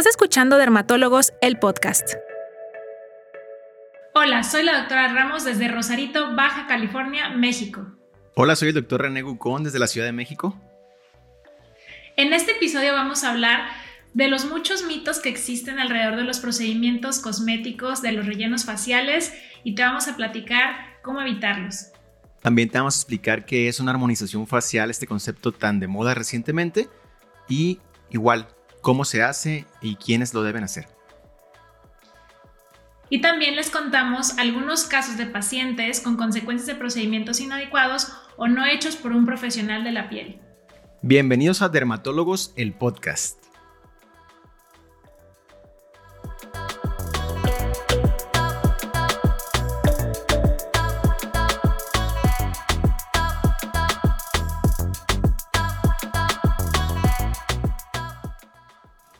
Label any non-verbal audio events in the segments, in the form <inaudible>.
Estás escuchando Dermatólogos, el podcast. Hola, soy la doctora Ramos desde Rosarito, Baja California, México. Hola, soy el doctor René Gucón desde la Ciudad de México. En este episodio vamos a hablar de los muchos mitos que existen alrededor de los procedimientos cosméticos, de los rellenos faciales y te vamos a platicar cómo evitarlos. También te vamos a explicar qué es una armonización facial, este concepto tan de moda recientemente y igual cómo se hace y quiénes lo deben hacer. Y también les contamos algunos casos de pacientes con consecuencias de procedimientos inadecuados o no hechos por un profesional de la piel. Bienvenidos a Dermatólogos, el podcast.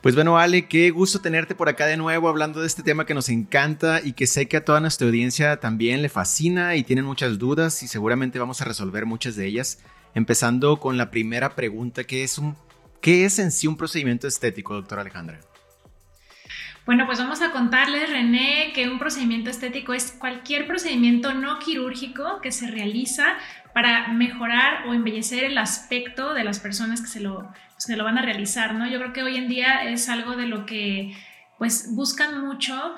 Pues bueno, Ale, qué gusto tenerte por acá de nuevo hablando de este tema que nos encanta y que sé que a toda nuestra audiencia también le fascina y tienen muchas dudas y seguramente vamos a resolver muchas de ellas. Empezando con la primera pregunta, ¿qué es, un, qué es en sí un procedimiento estético, doctora Alejandra? Bueno, pues vamos a contarles, René, que un procedimiento estético es cualquier procedimiento no quirúrgico que se realiza para mejorar o embellecer el aspecto de las personas que se lo, se lo van a realizar, ¿no? Yo creo que hoy en día es algo de lo que pues buscan mucho,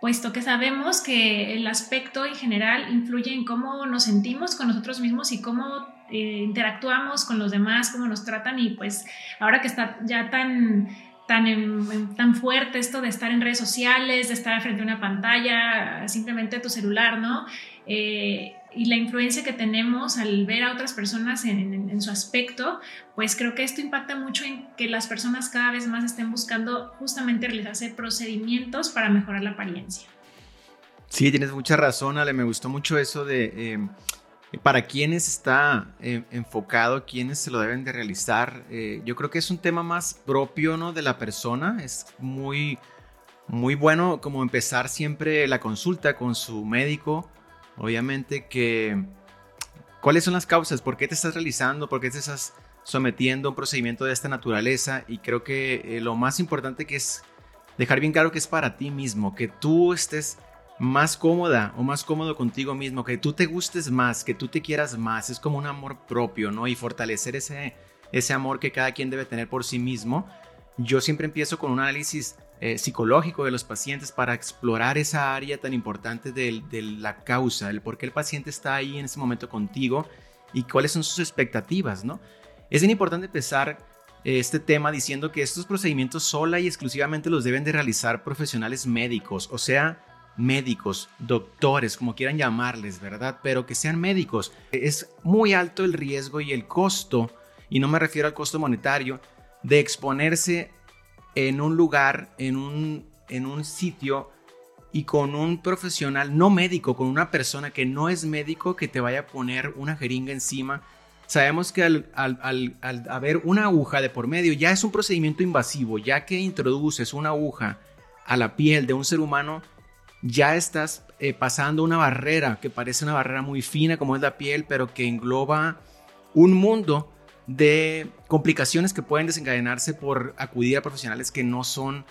puesto que sabemos que el aspecto en general influye en cómo nos sentimos con nosotros mismos y cómo eh, interactuamos con los demás, cómo nos tratan y pues ahora que está ya tan tan, tan fuerte esto de estar en redes sociales, de estar frente a una pantalla, simplemente tu celular, ¿no? Eh, y la influencia que tenemos al ver a otras personas en, su aspecto, pues creo que esto impacta mucho en que las personas cada vez más estén buscando justamente realizarse procedimientos para mejorar la apariencia. Sí, tienes mucha razón, Ale, me gustó mucho eso de eh, para quiénes está eh, enfocado, quiénes se lo deben de realizar. Eh, yo creo que es un tema más propio ¿no? de la persona, es muy, muy bueno como empezar siempre la consulta con su médico Obviamente que... ¿Cuáles son las causas? ¿Por qué te estás realizando? ¿Por qué te estás sometiendo a un procedimiento de esta naturaleza? Y creo que eh, lo más importante que es dejar bien claro que es para ti mismo, que tú estés más cómoda o más cómodo contigo mismo, que tú te gustes más, que tú te quieras más, es como un amor propio, ¿no? Y fortalecer ese, ese amor que cada quien debe tener por sí mismo. Yo siempre empiezo con un análisis eh, psicológico de los pacientes para explorar esa área tan importante de, la causa, el por qué el paciente está ahí en ese momento contigo y cuáles son sus expectativas, ¿no? Es bien importante empezar eh, este tema diciendo que estos procedimientos sola y exclusivamente los deben de realizar profesionales médicos, o sea, médicos, doctores, como quieran llamarles, ¿verdad? Pero que sean médicos. Es muy alto el riesgo y el costo, y no me refiero al costo monetario, de exponerse en un lugar, en un, en un sitio y con un profesional no médico, con una persona que no es médico que te vaya a poner una jeringa encima. Sabemos que al, haber una aguja de por medio ya es un procedimiento invasivo, ya que introduces una aguja a la piel de un ser humano, ya estás eh, pasando una barrera que parece una barrera muy fina como es la piel, pero que engloba un mundo de complicaciones que pueden desencadenarse por acudir a profesionales que no son,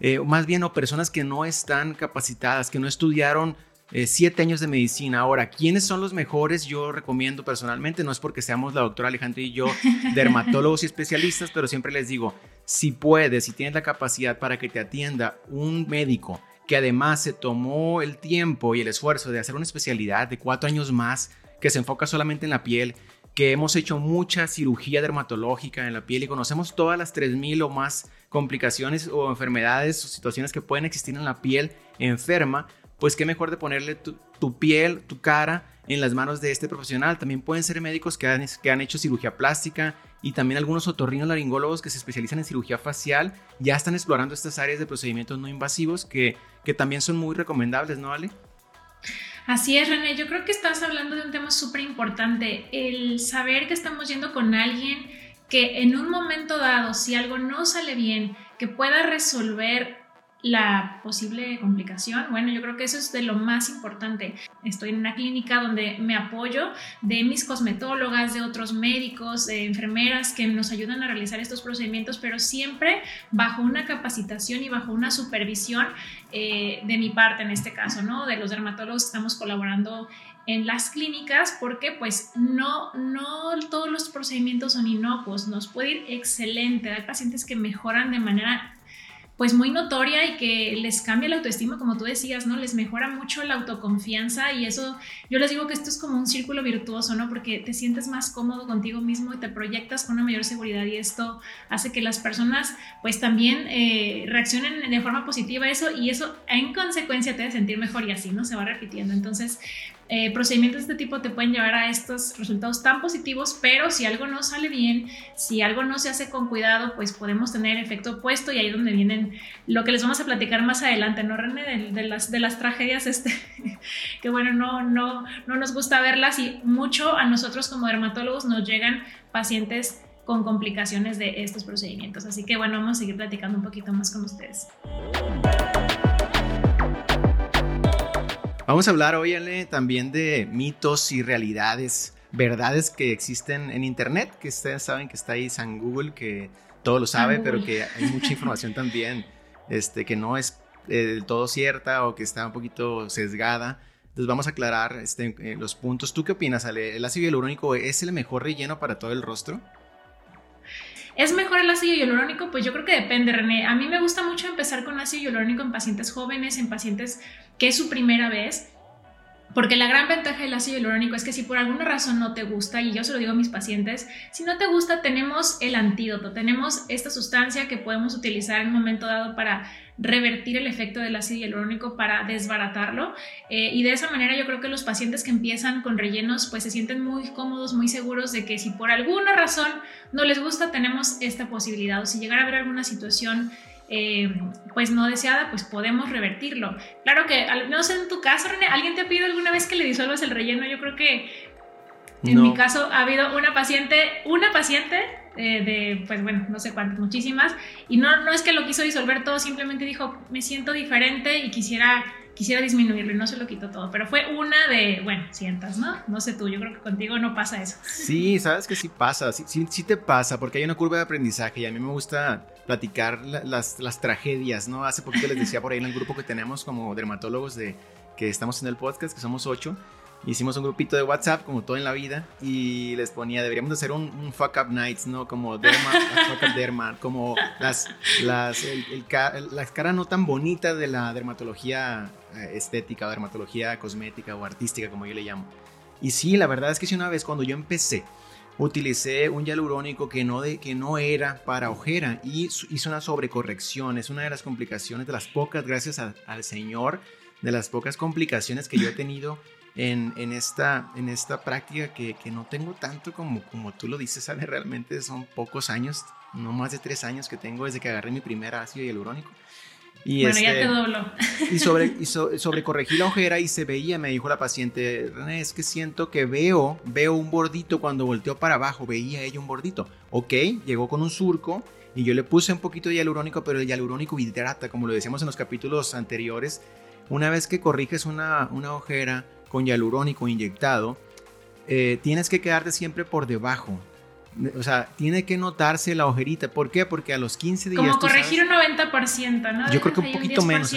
eh, más bien, o personas que no están capacitadas, que no estudiaron eh, siete años de medicina. Ahora, ¿quiénes son los mejores? Yo recomiendo personalmente, no es porque seamos la doctora Alejandra y yo <laughs> dermatólogos y especialistas, pero siempre les digo, si puedes, si tienes la capacidad para que te atienda un médico que además se tomó el tiempo y el esfuerzo de hacer una especialidad de cuatro años más, que se enfoca solamente en la piel, que hemos hecho mucha cirugía dermatológica en la piel y conocemos todas las 3.000 o más complicaciones o enfermedades o situaciones que pueden existir en la piel enferma, pues qué mejor de ponerle tu, piel, tu cara en las manos de este profesional. También pueden ser médicos que han, hecho cirugía plástica y también algunos otorrinos laringólogos que se especializan en cirugía facial ya están explorando estas áreas de procedimientos no invasivos que, que también son muy recomendables, ¿no, Ale? Así es, René. Yo creo que estás hablando de un tema súper importante. El saber que estamos yendo con alguien que en un momento dado, si algo no sale bien, que pueda resolver la posible complicación. Bueno, yo creo que eso es de lo más importante. Estoy en una clínica donde me apoyo de mis cosmetólogas, de otros médicos, de enfermeras que nos ayudan a realizar estos procedimientos, pero siempre bajo una capacitación y bajo una supervisión eh, de mi parte en este caso, ¿no? De los dermatólogos estamos colaborando en las clínicas porque pues no, no todos los procedimientos son inocuos, nos puede ir excelente, hay pacientes que mejoran de manera pues muy notoria y que les cambia la autoestima, como tú decías, ¿no? Les mejora mucho la autoconfianza y eso, yo les digo que esto es como un círculo virtuoso, ¿no? Porque te sientes más cómodo contigo mismo y te proyectas con una mayor seguridad y esto hace que las personas pues también eh, reaccionen de forma positiva a eso y eso en consecuencia te hace sentir mejor y así, ¿no? Se va repitiendo. Entonces, eh, procedimientos de este tipo te pueden llevar a estos resultados tan positivos, pero si algo no sale bien, si algo no se hace con cuidado, pues podemos tener efecto opuesto y ahí es donde vienen lo que les vamos a platicar más adelante, ¿no, René? De, las, de las tragedias, este, <laughs> que bueno, no, no, no nos gusta verlas y mucho a nosotros como dermatólogos nos llegan pacientes con complicaciones de estos procedimientos. Así que bueno, vamos a seguir platicando un poquito más con ustedes. Vamos a hablar hoy, Ale, también de mitos y realidades, verdades que existen en Internet, que ustedes saben que está ahí San Google, que todo lo sabe, pero que hay mucha información también este, que no es eh, del todo cierta o que está un poquito sesgada. Entonces vamos a aclarar este, eh, los puntos. ¿Tú qué opinas, Ale? ¿El ácido hialurónico es el mejor relleno para todo el rostro? ¿Es mejor el ácido hialurónico? Pues yo creo que depende, René. A mí me gusta mucho empezar con ácido hialurónico en pacientes jóvenes, en pacientes que es su primera vez. Porque la gran ventaja del ácido hialurónico es que si por alguna razón no te gusta, y yo se lo digo a mis pacientes, si no te gusta tenemos el antídoto, tenemos esta sustancia que podemos utilizar en un momento dado para revertir el efecto del ácido hialurónico para desbaratarlo eh, y de esa manera yo creo que los pacientes que empiezan con rellenos pues se sienten muy cómodos, muy seguros de que si por alguna razón no les gusta tenemos esta posibilidad o si llegara a haber alguna situación eh, pues no deseada, pues podemos revertirlo. Claro que, no sé, en tu caso, René, ¿alguien te ha pedido alguna vez que le disuelvas el relleno? Yo creo que en mi caso ha habido una paciente, una paciente eh, de, pues bueno, no sé cuántas, muchísimas, y no, no es que lo quiso disolver todo, simplemente dijo, me siento diferente y quisiera, quisiera disminuirlo y no se lo quitó todo, pero fue una de, bueno, sientas, ¿no? No sé tú, yo creo que contigo no pasa eso. Sí, sabes que sí pasa, sí, sí, sí te pasa, porque hay una curva de aprendizaje y a mí me gusta platicar las, las tragedias, ¿no? Hace poquito les decía por ahí en el grupo que tenemos como dermatólogos de que estamos en el podcast, que somos ocho, hicimos un grupito de WhatsApp, como todo en la vida, y les ponía, deberíamos hacer un, fuck up nights, ¿no? Como derma, <laughs> fuck up derma, como las, las, el, las caras no tan bonitas de la dermatología eh, estética, o dermatología cosmética o artística, como yo le llamo. Y sí, la verdad es que si una vez cuando yo empecé, utilicé un hialurónico que no, de, que no era para ojera y hice una sobrecorrección. Es una de las complicaciones, de las pocas, gracias al Señor, de las pocas complicaciones que yo he tenido en, en, esta, en esta práctica que, que, no tengo tanto como, como tú lo dices, ¿sabes? Realmente son pocos años, no más de tres años que tengo desde que agarré mi primer ácido hialurónico. Y bueno, ya este, te doblo. Y, sobre, <laughs> y sobre corregí la ojera y se veía, me dijo la paciente, René, es que siento que veo, veo un bordito cuando volteó para abajo, veía ella un bordito. Ok, llegó con un surco y yo le puse un poquito de hialurónico, pero el hialurónico hidrata, como lo decíamos en los capítulos anteriores. Una vez que corriges una, una ojera, con hialurónico inyectado, eh, tienes que quedarte siempre por debajo. O sea, tiene que notarse la ojerita. ¿Por qué? Porque a los 15 días. Como corregir un 90%, ¿no? Yo creo que un poquito menos.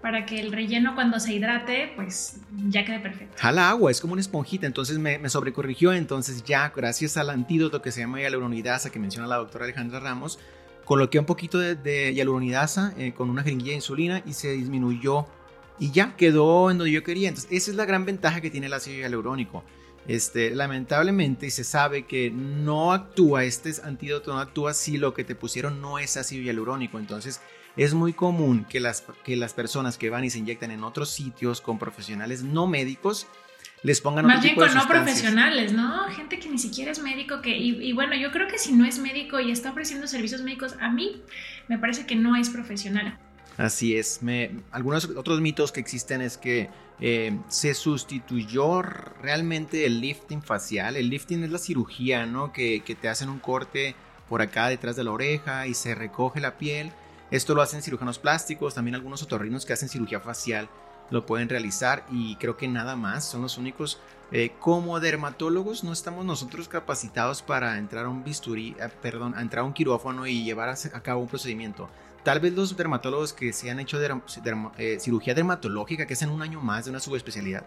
Para que el relleno cuando se hidrate, pues ya quede perfecto. Jala agua, es como una esponjita. Entonces me, me sobrecorrigió. Entonces ya, gracias al antídoto que se llama hialuronidasa, que menciona la doctora Alejandra Ramos, coloqué un poquito de, de hialuronidasa eh, con una jeringuilla de insulina y se disminuyó y ya quedó en donde yo quería. Entonces, esa es la gran ventaja que tiene el ácido hialurónico. Este, lamentablemente se sabe que no actúa, este antídoto no actúa si lo que te pusieron no es ácido hialurónico. Entonces, es muy común que las, que las personas que van y se inyectan en otros sitios con profesionales no médicos les pongan Más bien con no profesionales, ¿no? Gente que ni siquiera es médico, que, y, y, bueno, yo creo que si no es médico y está ofreciendo servicios médicos, a mí me parece que no es profesional. Así es. algunos otros mitos que existen es que eh, se sustituyó realmente el lifting facial. El lifting es la cirugía, ¿no? Que, te hacen un corte por acá detrás de la oreja y se recoge la piel. Esto lo hacen cirujanos plásticos, también algunos otorrinos que hacen cirugía facial lo pueden realizar y creo que nada más son los únicos. Eh, como dermatólogos no estamos nosotros capacitados para entrar a un bisturí, eh, perdón, a entrar a un quirófano y llevar a, cabo un procedimiento. Tal vez los dermatólogos que se han hecho eh, cirugía dermatológica, que es en un año más de una subespecialidad,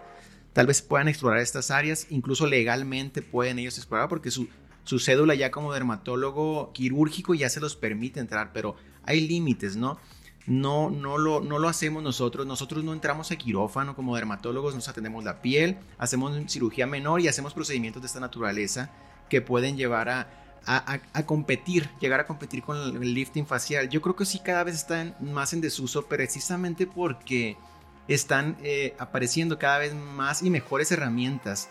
tal vez puedan explorar estas áreas, incluso legalmente pueden ellos explorar porque su, su cédula ya como dermatólogo quirúrgico ya se los permite entrar, pero hay límites, ¿no? no, no, lo, no lo hacemos nosotros. Nosotros no entramos a quirófano como dermatólogos, nos atendemos la piel, hacemos cirugía menor y hacemos procedimientos de esta naturaleza que pueden llevar a, a, competir, llegar a competir con el lifting facial. Yo creo que sí cada vez están más en desuso precisamente porque están eh, apareciendo cada vez más y mejores herramientas.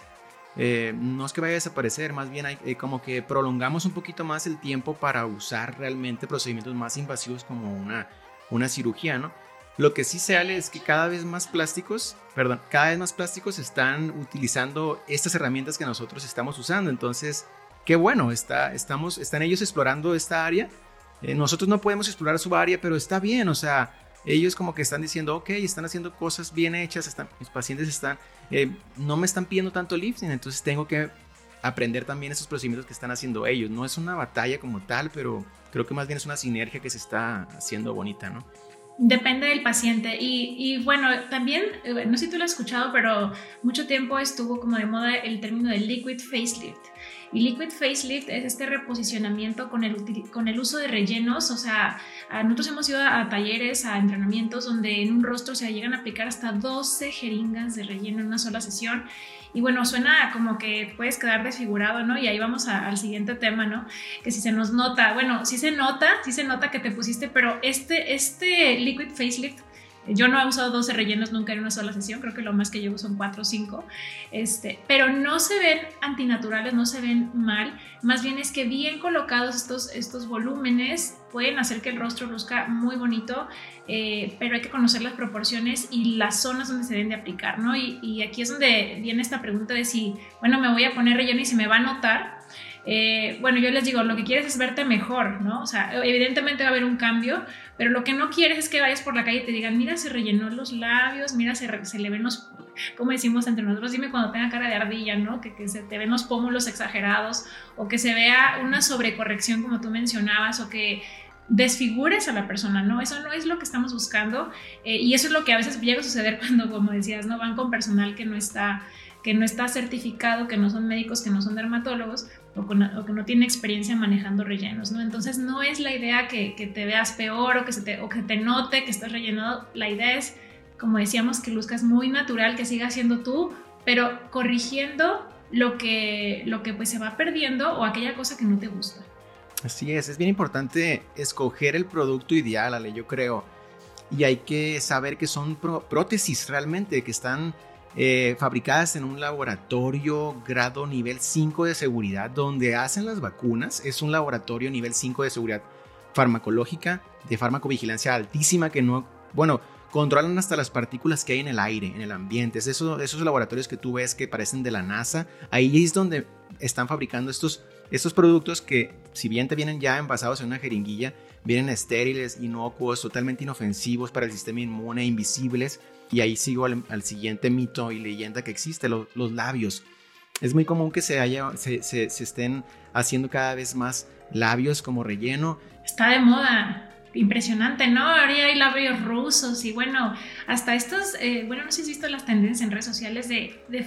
Eh, no es que vaya a desaparecer, más bien hay, eh, como que prolongamos un poquito más el tiempo para usar realmente procedimientos más invasivos como una una cirugía, ¿no? Lo que sí se sale es que cada vez más plásticos, perdón, cada vez más plásticos están utilizando estas herramientas que nosotros estamos usando. Entonces, qué bueno, está, estamos, están ellos explorando esta área. Eh, nosotros no podemos explorar su área, pero está bien, o sea, ellos como que están diciendo, ok, están haciendo cosas bien hechas, están, mis pacientes están, eh, no me están pidiendo tanto lifting, entonces tengo que aprender también esos procedimientos que están haciendo ellos. No es una batalla como tal, pero creo que más bien es una sinergia que se está haciendo bonita, ¿no? Depende del paciente y, y, bueno, también, eh, no sé si tú lo has escuchado, pero mucho tiempo estuvo como de moda el término de liquid facelift. Y liquid facelift es este reposicionamiento con el, con el uso de rellenos, o sea, nosotros hemos ido a, talleres, a entrenamientos donde en un rostro se llegan a aplicar hasta 12 jeringas de relleno en una sola sesión y bueno, suena como que puedes quedar desfigurado, ¿no? Y ahí vamos al siguiente tema, ¿no? Que si se nos nota, bueno, sí se nota, sí se nota que te pusiste, pero este, este liquid facelift yo no he usado 12 rellenos nunca en una sola sesión, creo que lo más que llevo son 4 o 5, este, pero no se ven antinaturales, no se ven mal, más bien es que bien colocados estos, estos volúmenes pueden hacer que el rostro luzca muy bonito, eh, pero hay que conocer las proporciones y las zonas donde se deben de aplicar, ¿no? Y, y aquí es donde viene esta pregunta de si, bueno, me voy a poner relleno y se me va a notar, eh, bueno, yo les digo, lo que quieres es verte mejor, ¿no? O sea, evidentemente va a haber un cambio, pero lo que no quieres es que vayas por la calle y te digan, mira, se rellenó los labios, mira, se, le ven los, como decimos entre nosotros, dime cuando tenga cara de ardilla, ¿no? Que, se te ven los pómulos exagerados o que se vea una sobrecorrección como tú mencionabas o que desfigures a la persona, ¿no? Eso no es lo que estamos buscando eh, y eso es lo que a veces llega a suceder <laughs> cuando, como decías, ¿no? Van con personal que no está que no está certificado, que no son médicos, que no son dermatólogos o, que no tiene experiencia manejando rellenos, ¿no? Entonces no es la idea que, te veas peor o que, se te, note que estás rellenado, la idea es, como decíamos, que luzcas muy natural, que sigas siendo tú, pero corrigiendo lo que, lo que pues se va perdiendo o aquella cosa que no te gusta. Así es, es bien importante escoger el producto ideal, Ale, yo creo. Y hay que saber que son prótesis realmente, que están eh, fabricadas en un laboratorio grado nivel 5 de seguridad, donde hacen las vacunas. Es un laboratorio nivel 5 de seguridad farmacológica, de farmacovigilancia altísima, que no, bueno, controlan hasta las partículas que hay en el aire, en el ambiente. Es eso, esos laboratorios que tú ves que parecen de la NASA. Ahí es donde están fabricando estos, estos productos que, si bien te vienen ya envasados en una jeringuilla, vienen estériles, inocuos, totalmente inofensivos para el sistema inmune, invisibles y ahí sigo al, siguiente mito y leyenda que existe, los labios. Es muy común que se, haya, se, se, estén haciendo cada vez más labios como relleno. Está de moda impresionante, ¿no? Ahora hay labios rusos y bueno, hasta estos, eh, bueno, no sé si has visto las tendencias en redes sociales de, de,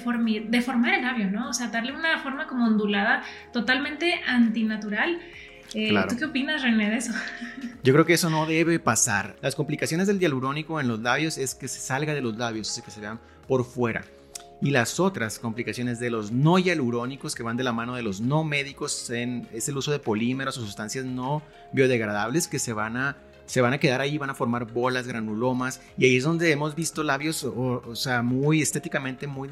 de, formar el labio, ¿no? O sea, darle una forma como ondulada, totalmente antinatural. Eh, ¿Tú qué opinas, René, de eso? <laughs> Yo creo que eso no debe pasar. Las complicaciones del hialurónico en los labios es que se salga de los labios, es que se vean por fuera. Y las otras complicaciones de los no hialurónicos que van de la mano de los no médicos en, es el uso de polímeros o sustancias no biodegradables que se van a se van a quedar ahí, van a formar bolas, granulomas, y ahí es donde hemos visto labios, o, sea, muy estéticamente, muy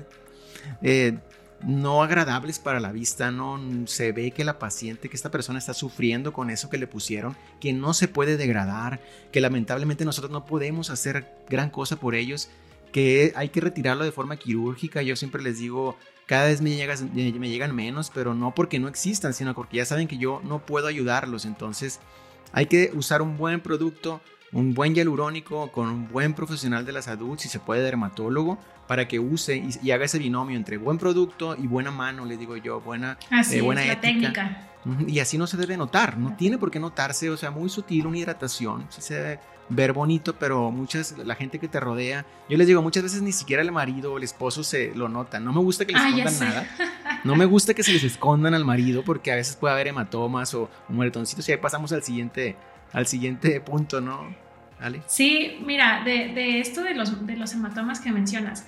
eh, no agradables para la vista, no se ve que la paciente, que esta persona está sufriendo con eso que le pusieron, que no se puede degradar, que lamentablemente nosotros no podemos hacer gran cosa por ellos, que hay que retirarlo de forma quirúrgica. Yo siempre les digo, cada vez me, me llegan menos, pero no porque no existan, sino porque ya saben que yo no puedo ayudarlos. Entonces hay que usar un buen producto un buen hialurónico con un buen profesional de la salud, si se puede dermatólogo, para que use y, haga ese binomio entre buen producto y buena mano, le digo yo, buena, así eh, buena es, la técnica. Y así no se debe notar, no tiene por qué notarse, o sea, muy sutil una hidratación, sí se debe ver bonito, pero muchas, la gente que te rodea, yo les digo, muchas veces ni siquiera el marido o el esposo se lo nota, no me gusta que les ah, escondan nada, <laughs> no me gusta que se les escondan al marido porque a veces puede haber hematomas o moretoncitos y ahí pasamos al siguiente, al siguiente punto, ¿no? ¿Ale? Sí, mira, de, de esto de los, de los hematomas que mencionas,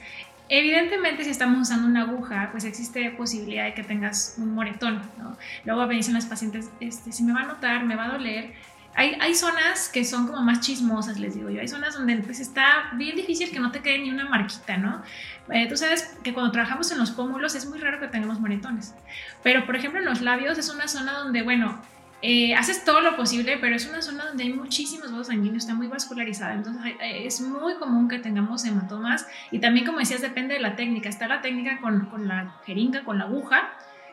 Evidentemente, si estamos usando una aguja, pues existe posibilidad de que tengas un moretón, ¿no? Luego me dicen las pacientes, este, si me va a notar, me va a doler. Hay, hay, zonas que son como más chismosas, les digo yo. Hay zonas donde pues está bien difícil que no te quede ni una marquita, ¿no? Eh, tú sabes que cuando trabajamos en los pómulos es muy raro que tengamos moretones. Pero, por ejemplo, en los labios es una zona donde, bueno, eh, haces todo lo posible, pero es una zona donde hay muchísimos vasos sanguíneos, está muy vascularizada, entonces es muy común que tengamos hematomas y también como decías depende de la técnica, está la técnica con, con la jeringa, con la aguja,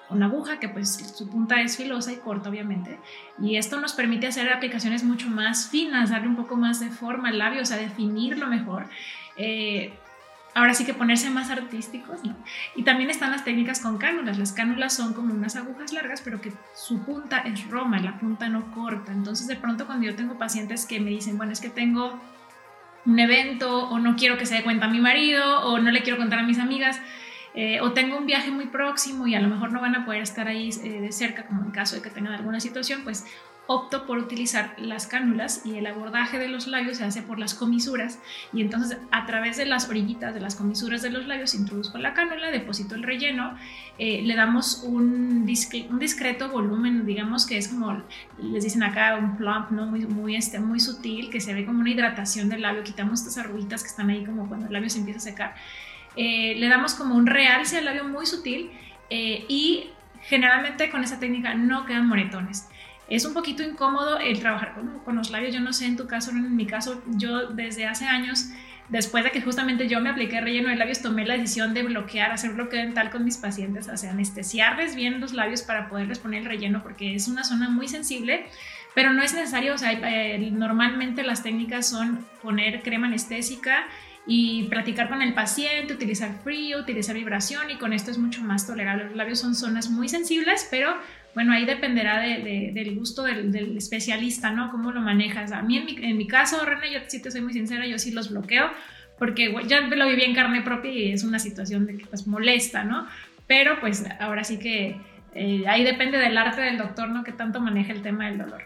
con la aguja que pues su punta es filosa y corta obviamente y esto nos permite hacer aplicaciones mucho más finas, darle un poco más de forma al labio, o sea definirlo mejor. Eh, ahora sí que ponerse más artísticos, ¿no? Y también están las técnicas con cánulas. Las cánulas son como unas agujas largas, pero que su punta es roma, la punta no corta. Entonces, de pronto, cuando yo tengo pacientes que me dicen, bueno, es que tengo un evento, o no quiero que se dé cuenta a mi marido, o no le quiero contar a mis amigas, eh, o tengo un viaje muy próximo y a lo mejor no van a poder estar ahí eh, de cerca, como en caso de que tengan alguna situación, pues opto por utilizar las cánulas y el abordaje de los labios se hace por las comisuras y entonces a través de las orillitas de las comisuras de los labios introduzco la cánula, deposito el relleno, eh, le damos un, un, discreto volumen, digamos que es como les dicen acá un plump, ¿no? muy, muy, este, muy sutil, que se ve como una hidratación del labio, quitamos estas arruguitas que están ahí como cuando el labio se empieza a secar, eh, le damos como un realce al labio muy sutil eh, y generalmente con esa técnica no quedan moretones es un poquito incómodo el trabajar con, los labios. Yo no sé en tu caso, en mi caso, yo desde hace años, después de que justamente yo me apliqué relleno de labios, tomé la decisión de bloquear, hacer bloqueo dental con mis pacientes, o sea, anestesiarles bien los labios para poderles poner el relleno, porque es una zona muy sensible. Pero no es necesario, normalmente las técnicas son poner crema anestésica y platicar con el paciente, utilizar frío, utilizar vibración y con esto es mucho más tolerable. Los labios son zonas muy sensibles, pero bueno, ahí dependerá del gusto del, especialista, ¿no? Cómo lo manejas. A mí, en mi, caso, René, yo sí te soy muy sincera, yo sí los bloqueo, porque ya lo viví en carne propia y es una situación de que pues molesta, ¿no? Pero pues ahora sí que eh, ahí depende del arte del doctor, ¿no? Que tanto maneja el tema del dolor.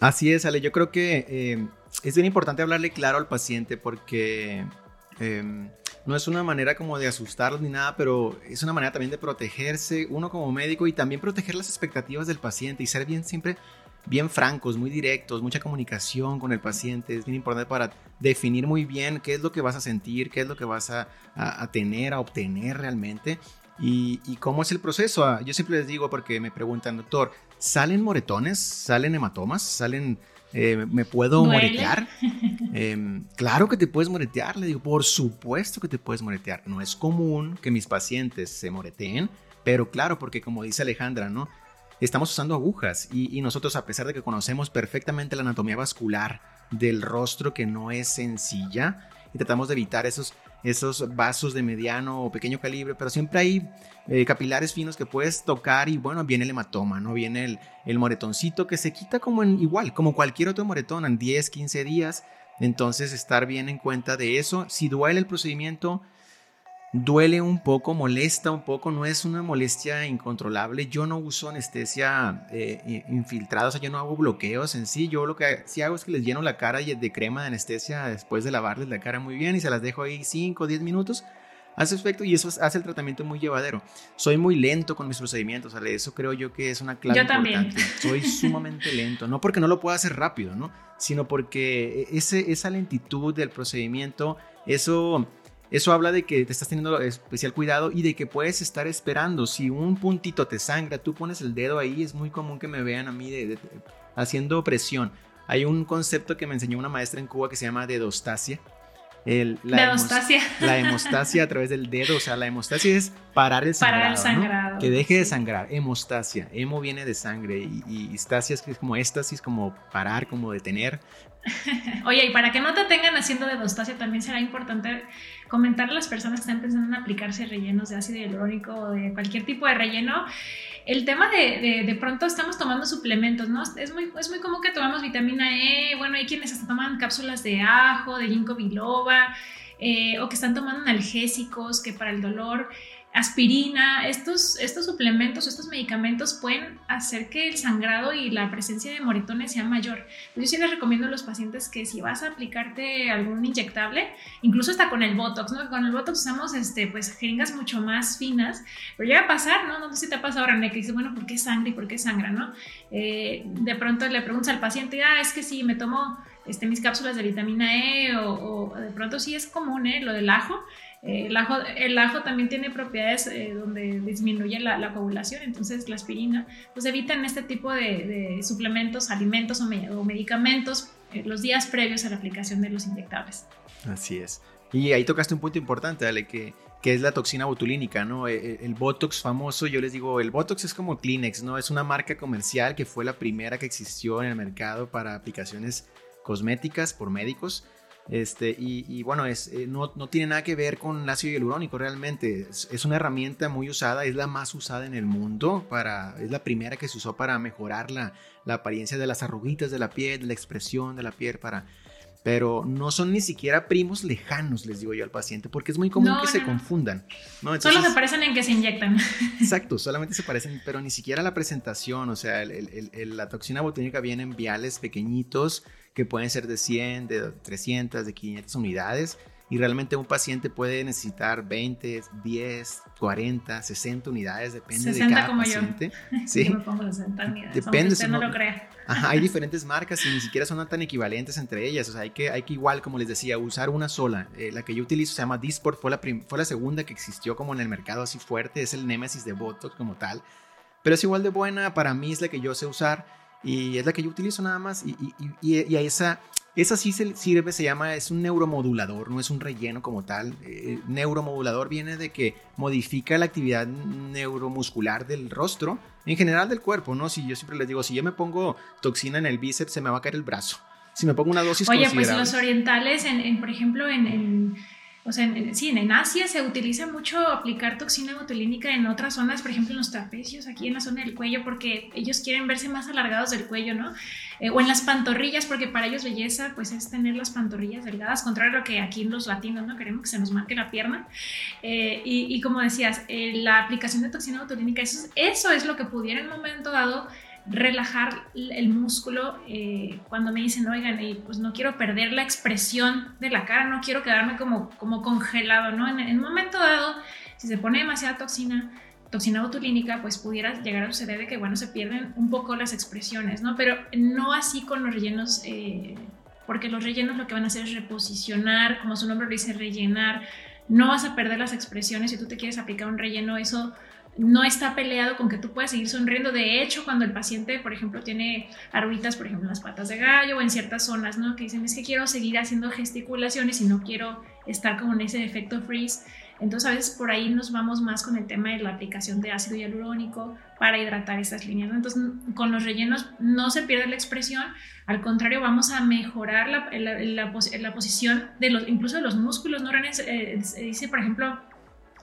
Así es, Ale. Yo creo que eh, es bien importante hablarle claro al paciente porque em, no es una manera como de asustarlos ni nada, pero es una manera también de protegerse uno como médico y también proteger las expectativas del paciente y ser bien siempre bien francos, muy directos, mucha comunicación con el paciente. Es bien importante para definir muy bien qué es lo que vas a sentir, qué es lo que vas a, tener, a obtener realmente. Y, y, cómo es el proceso. Ah, yo siempre les digo porque me preguntan, doctor, ¿salen moretones? ¿Salen hematomas? ¿Salen eh, ¿Me puedo moretear? <laughs> Em, claro que te puedes moretear, le digo, por supuesto que te puedes moretear. No es común que mis pacientes se moreteen, pero claro, porque como dice Alejandra, ¿no? Estamos usando agujas y, y nosotros, a pesar de que conocemos perfectamente la anatomía vascular del rostro, que no es sencilla, y tratamos de evitar esos esos vasos de mediano o pequeño calibre, pero siempre hay eh, capilares finos que puedes tocar y bueno, viene el hematoma, ¿no? Viene el, el moretoncito que se quita como en igual, como cualquier otro moretón en 10, 15 días. Entonces, estar bien en cuenta de eso. Si duele el procedimiento, duele un poco, molesta un poco, no es una molestia incontrolable. Yo no uso anestesia eh, infiltrada, o sea, yo no hago bloqueos en sí. Yo lo que sí hago es que les lleno la cara de crema de anestesia después de lavarles la cara muy bien y se las dejo ahí 5 o 10 minutos. Hace efecto y eso hace el tratamiento muy llevadero. Soy muy lento con mis procedimientos, ¿vale? eso creo yo que es una clave yo importante. Soy sumamente lento, no porque no lo pueda hacer rápido, ¿no? Sino porque ese, esa lentitud del procedimiento, eso eso habla de que te estás teniendo especial cuidado y de que puedes estar esperando. Si un puntito te sangra, tú pones el dedo ahí, es muy común que me vean a mí haciendo presión. Hay un concepto que me enseñó una maestra en Cuba que se llama dedostasia, la, hemostasia. <laughs> la hemostasia a través del dedo, o sea, la hemostasia es parar el sangrado. Parar el sangrado. Que deje de sangrar, hemostasia. Hemo viene de sangre y, y estasia es como éxtasis, como parar, como detener. <laughs> Oye, y para que no te tengan haciendo de hemostasia, también será importante comentarle a las personas que están pensando en aplicarse rellenos de ácido hialurónico o de cualquier tipo de relleno el tema de, de, pronto estamos tomando suplementos, ¿no? Es muy, es muy común que tomamos vitamina E, bueno, hay quienes hasta toman cápsulas de ajo, de ginkgo biloba, eh, o que están tomando analgésicos, que para el dolor aspirina, estos, estos suplementos, estos medicamentos pueden hacer que el sangrado y la presencia de moritones sea mayor. Yo sí les recomiendo a los pacientes que si vas a aplicarte algún inyectable, incluso hasta con el Botox, ¿no? Con el Botox usamos este, pues, jeringas mucho más finas, pero llega a pasar, ¿no? No sé si te ha pasado, René, que dice, bueno, ¿por qué sangre y por qué sangra, no? Eh, de pronto le preguntas al paciente, ah, es que si me tomo este, mis cápsulas de vitamina E o, de pronto sí es común, ¿eh? Lo del ajo, el, ajo, el ajo también tiene propiedades eh, donde disminuye la, la, coagulación, entonces la aspirina, pues evitan este tipo de, suplementos, alimentos o, medicamentos eh, los días previos a la aplicación de los inyectables. Así es. Y ahí tocaste un punto importante, dale, que, que es la toxina botulínica, ¿no? El, el, Botox famoso, yo les digo, el Botox es como Kleenex, ¿no? Es una marca comercial que fue la primera que existió en el mercado para aplicaciones cosméticas por médicos este, y, bueno, es, eh, no, tiene nada que ver con el ácido hialurónico realmente. Es, una herramienta muy usada, es la más usada en el mundo, para, es la primera que se usó para mejorar la, la apariencia de las arruguitas de la piel, la expresión de la piel, para, pero no son ni siquiera primos lejanos, les digo yo al paciente, porque es muy común que se confundan. ¿no? Solo se parecen en que se inyectan. <laughs> Exacto, solamente se parecen, pero ni siquiera la presentación, o sea, la toxina botulínica viene en viales pequeñitos que pueden ser de 100, de 300, de 500 unidades. Y realmente un paciente puede necesitar 20, 10, 40, 60 unidades, depende de cada como paciente. <laughs> Yo. Sí, me pongo 60 unidades. Depende. Usted no, lo crea. Ajá, hay <laughs> diferentes marcas y ni siquiera son tan equivalentes entre ellas. O sea, hay que, hay que igual, como les decía, usar una sola. Eh, la que yo utilizo se llama Disport, fue la, fue la segunda que existió como en el mercado así fuerte. Es el Nemesis de Botox como tal. Pero es igual de buena, para mí es la que yo sé usar y es la que yo utilizo nada más. Y, y, a esa, esa sí se sirve, se llama, es un neuromodulador, no es un relleno como tal. Eh, neuromodulador viene de que modifica la actividad neuromuscular del rostro, en general del cuerpo, ¿no? Si yo siempre les digo, si yo me pongo toxina en el bíceps, se me va a caer el brazo. Si me pongo una dosis Oye, pues los orientales, en, por ejemplo, en o sea, en, sí, en Asia se utiliza mucho aplicar toxina botulínica en otras zonas, por ejemplo en los trapecios, aquí en la zona del cuello, porque ellos quieren verse más alargados del cuello, ¿no? Eh, o en las pantorrillas, porque para ellos belleza pues es tener las pantorrillas delgadas, contrario a lo que aquí los latinos no queremos que se nos marque la pierna. Eh, y, como decías, eh, la aplicación de toxina botulínica, eso, eso es lo que pudiera en un momento dado relajar el músculo eh, cuando me dicen, oigan, pues no quiero perder la expresión de la cara, no quiero quedarme como, como congelado, ¿no? En, un momento dado, si se pone demasiada toxina, toxina botulínica, pues pudiera llegar a suceder de que, bueno, se pierden un poco las expresiones, ¿no? Pero no así con los rellenos, eh, porque los rellenos lo que van a hacer es reposicionar, como su nombre lo dice, rellenar. No vas a perder las expresiones si tú te quieres aplicar un relleno, eso no está peleado con que tú puedas seguir sonriendo. De hecho, cuando el paciente, por ejemplo, tiene arruitas, por ejemplo, en las patas de gallo o en ciertas zonas, ¿no? Que dicen, es que quiero seguir haciendo gesticulaciones y no quiero estar como en ese efecto freeze. Entonces, a veces por ahí nos vamos más con el tema de la aplicación de ácido hialurónico para hidratar esas líneas. Entonces, con los rellenos no se pierde la expresión, al contrario, vamos a mejorar la, la, posición de los, incluso de los músculos. ¿no? Eh, dice, por ejemplo,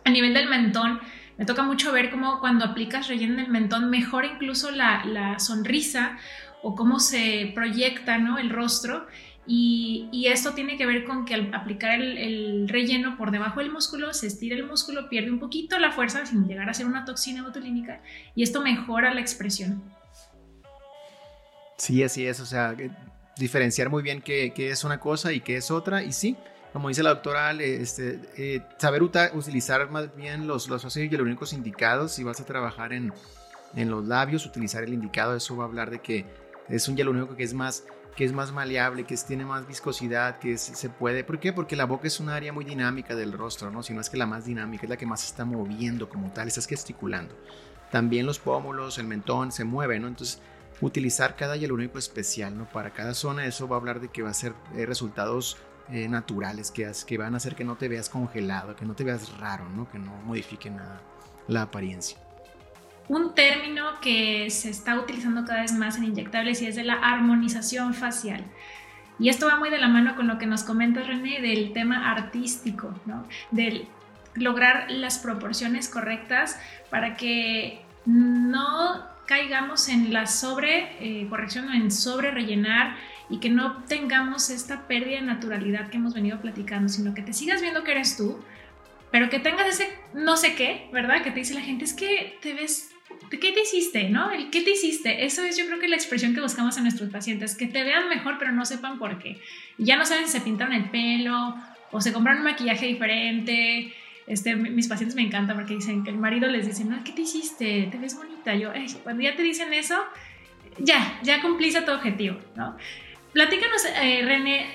a nivel del mentón, me toca mucho ver cómo cuando aplicas relleno en el mentón mejora incluso la, sonrisa o cómo se proyecta ¿no? el rostro. Y, esto tiene que ver con que al aplicar el, relleno por debajo del músculo, se estira el músculo, pierde un poquito la fuerza sin llegar a ser una toxina botulínica y esto mejora la expresión. Sí, así es, o sea, diferenciar muy bien qué, qué es una cosa y qué es otra, y sí, como dice la doctora, este, eh, saber utilizar más bien los, los ácidos hialurónicos indicados. Si vas a trabajar en, en, los labios, utilizar el indicado, eso va a hablar de que es un hialurónico que es más que es más maleable, que tiene más viscosidad, que se puede. ¿Por qué? Porque la boca es un área muy dinámica del rostro, ¿no? Si no es que la más dinámica, es la que más se está moviendo como tal, estás gesticulando. También los pómulos, el mentón se mueve, ¿no? Entonces, utilizar cada hialurónico especial, ¿no? Para cada zona, eso va a hablar de que va a ser eh, resultados eh, naturales que, que van a hacer que no te veas congelado, que no te veas raro, ¿no? que no modifique nada la apariencia. Un término que se está utilizando cada vez más en inyectables y es de la armonización facial. Y esto va muy de la mano con lo que nos comenta René del tema artístico, ¿no? Del lograr las proporciones correctas para que no caigamos en la sobre eh, corrección o en sobre rellenar y que no tengamos esta pérdida de naturalidad que hemos venido platicando, sino que te sigas viendo que eres tú, pero que tengas ese no sé qué, ¿verdad? Que te dice la gente, es que te ves ¿qué te hiciste? ¿No? El ¿qué te hiciste? Eso es yo creo que la expresión que buscamos a nuestros pacientes, que te vean mejor pero no sepan por qué. ya no saben si se pintaron el pelo o se compraron un maquillaje diferente. Este, mis pacientes me encantan porque dicen que el marido les dice, no, ¿qué te hiciste? Te ves bonita. Yo, cuando ya te dicen eso, ya, ya cumpliste tu objetivo, ¿no? Platícanos, eh, René,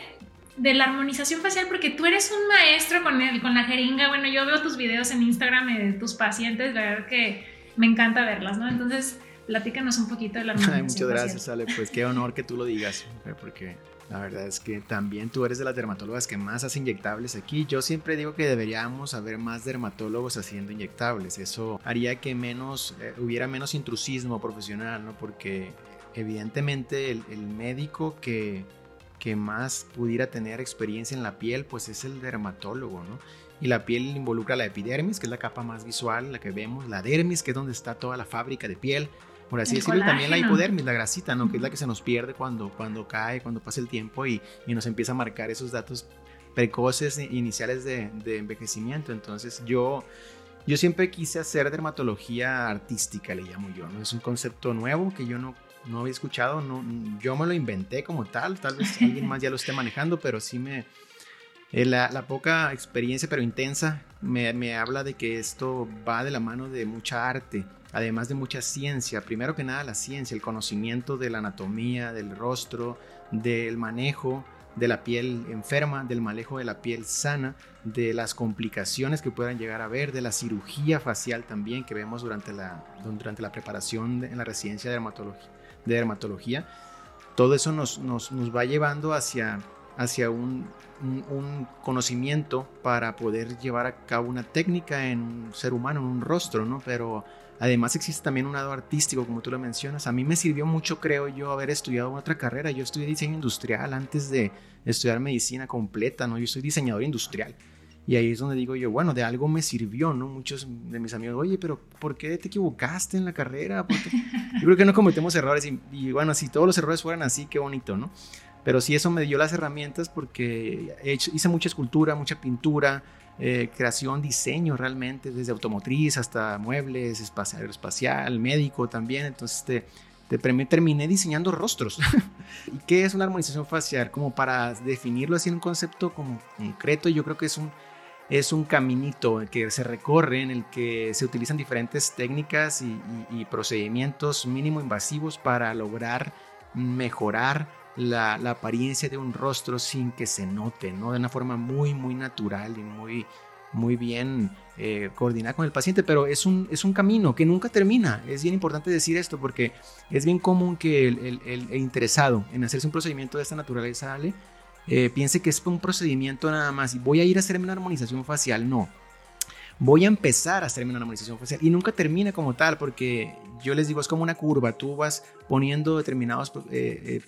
de la armonización facial porque tú eres un maestro con, el, con la jeringa. Bueno, yo veo tus videos en Instagram de tus pacientes, ver que me encanta verlas, ¿no? Entonces, platícanos un poquito de la <laughs> armonización Muchas gracias, Ale. Pues qué honor que tú lo digas, porque la verdad es que también tú eres de las dermatólogas que más hace inyectables aquí. Yo siempre digo que deberíamos haber más dermatólogos haciendo inyectables. Eso haría que menos, eh, hubiera menos intrusismo profesional, ¿no? Porque evidentemente el, el médico que, que más pudiera tener experiencia en la piel, pues es el dermatólogo, ¿no? y la piel involucra la epidermis, que es la capa más visual, la que vemos, la dermis, que es donde está toda la fábrica de piel, por así decirlo, y también la hipodermis, la grasita, ¿no? que es la que se nos pierde cuando, cuando cae, cuando pasa el tiempo y, y nos empieza a marcar esos datos precoces iniciales de, de, envejecimiento. Entonces yo, yo siempre quise hacer dermatología artística, le llamo yo, ¿no? Es un concepto nuevo que yo no, no había escuchado, no, yo me lo inventé como tal, tal vez <laughs> alguien más ya lo esté manejando, pero sí me, eh, la, poca experiencia, pero intensa, me, habla de que esto va de la mano de mucha arte, además de mucha ciencia. Primero que nada, la ciencia, el conocimiento de la anatomía, del rostro, del manejo de la piel enferma, del manejo de la piel sana, de las complicaciones que puedan llegar a ver, de la cirugía facial también que vemos durante la, durante la preparación en la residencia de dermatología. De dermatología. Todo eso nos, nos, nos va llevando hacia hacia un, conocimiento para poder llevar a cabo una técnica en un ser humano, en un rostro, ¿no? Pero además existe también un lado artístico, como tú lo mencionas. A mí me sirvió mucho, creo yo, haber estudiado otra carrera. Yo estudié diseño industrial antes de estudiar medicina completa, ¿no? Yo soy diseñador industrial. Y ahí es donde digo yo, bueno, de algo me sirvió, ¿no? Muchos de mis amigos, oye, pero ¿por qué te equivocaste en la carrera? Yo creo que no cometemos errores y, y, bueno, si todos los errores fueran así, qué bonito, ¿no? Pero sí eso me dio las herramientas porque hice mucha escultura, mucha pintura, eh, creación, diseño realmente, desde automotriz hasta muebles, espacial, espacial médico también. Entonces te, te terminé diseñando rostros. <laughs> ¿Y qué es una armonización facial? Como para definirlo así en un concepto como concreto, yo creo que es un, es un caminito que se recorre en el que se utilizan diferentes técnicas y, y procedimientos mínimo invasivos para lograr mejorar la, apariencia de un rostro sin que se note, ¿no? De una forma muy, muy natural y muy, muy bien eh, coordinada con el paciente, pero es un, es un camino que nunca termina. Es bien importante decir esto porque es bien común que el, interesado en hacerse un procedimiento de esta naturaleza, Ale, eh, piense que es un procedimiento nada más y voy a ir a hacerme una armonización facial. No, voy a empezar a hacerme una armonización facial y nunca termina como tal porque yo les digo es como una curva, tú vas poniendo determinados eh, eh,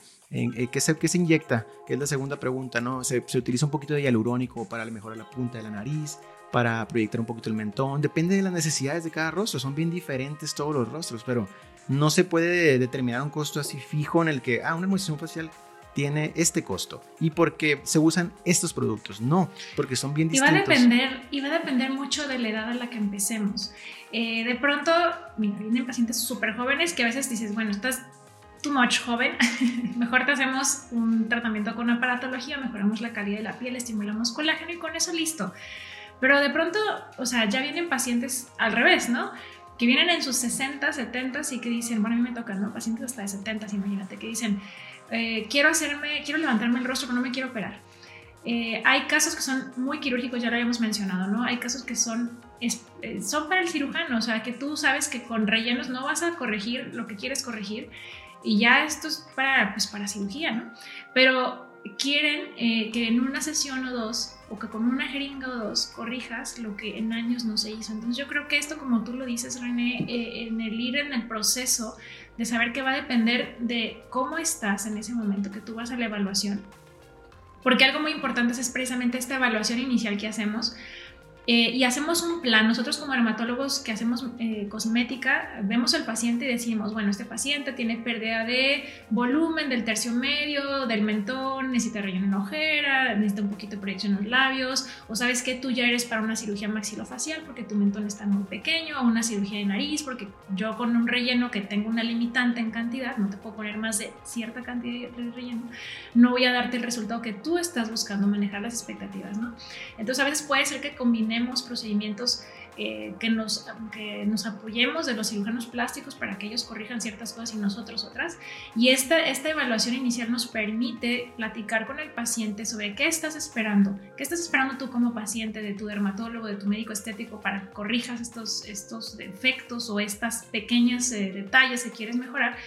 ¿qué, se, ¿Qué se inyecta? Que es la segunda pregunta, ¿no? Se, se, utiliza un poquito de hialurónico para mejorar la punta de la nariz, para proyectar un poquito el mentón. Depende de las necesidades de cada rostro. Son bien diferentes todos los rostros, pero no se puede determinar un costo así fijo en el que, ah, una armonización facial tiene este costo y porque se usan estos productos. No, porque son bien distintos. Y va a depender, y va a depender mucho de la edad a la que empecemos. Eh, de pronto, mira, vienen pacientes súper jóvenes que a veces dices, bueno, estás too much joven, <laughs> mejor te hacemos un tratamiento con aparatología, mejoramos la calidad de la piel, estimulamos colágeno y con eso listo. Pero de pronto, o sea, ya vienen pacientes al revés, ¿no? Que vienen en sus 60, 70 y que dicen, bueno, a mí me tocan, ¿no? Pacientes hasta de 70, imagínate, que dicen, eh, quiero hacerme, quiero levantarme el rostro, pero no me quiero operar. Eh, hay casos que son muy quirúrgicos, ya lo habíamos mencionado, ¿no? Hay casos que son, eh, son para el cirujano, o sea, que tú sabes que con rellenos no vas a corregir lo que quieres corregir y ya esto es para, pues, para cirugía, ¿no? Pero quieren eh, que en una sesión o dos o que con una jeringa o dos corrijas lo que en años no se hizo. Entonces yo creo que esto, como tú lo dices, René, eh, en el ir en el proceso de saber que va a depender de cómo estás en ese momento que tú vas a la evaluación. Porque algo muy importante es precisamente esta evaluación inicial que hacemos eh, y hacemos un plan. Nosotros como dermatólogos que hacemos eh, cosmética, vemos al paciente y decimos, bueno, este paciente tiene pérdida de volumen del tercio medio, del mentón, necesita relleno en ojera, necesita un poquito de proyección en los labios, o sabes que tú ya eres para una cirugía maxilofacial porque tu mentón está muy pequeño, o una cirugía de nariz porque yo con un relleno que tengo una limitante en cantidad, no te puedo poner más de cierta cantidad de relleno, no voy a darte el resultado que tú estás buscando manejar las expectativas, ¿no? Entonces a veces puede ser que combine procedimientos eh, que, nos, que nos apoyemos de los cirujanos plásticos para que ellos corrijan ciertas cosas y nosotros otras. Y esta, esta evaluación inicial nos permite platicar con el paciente sobre qué estás esperando, qué estás esperando tú como paciente de tu dermatólogo, de tu médico estético para que corrijas estos, estos defectos o estas pequeñas eh, detalles que quieres mejorar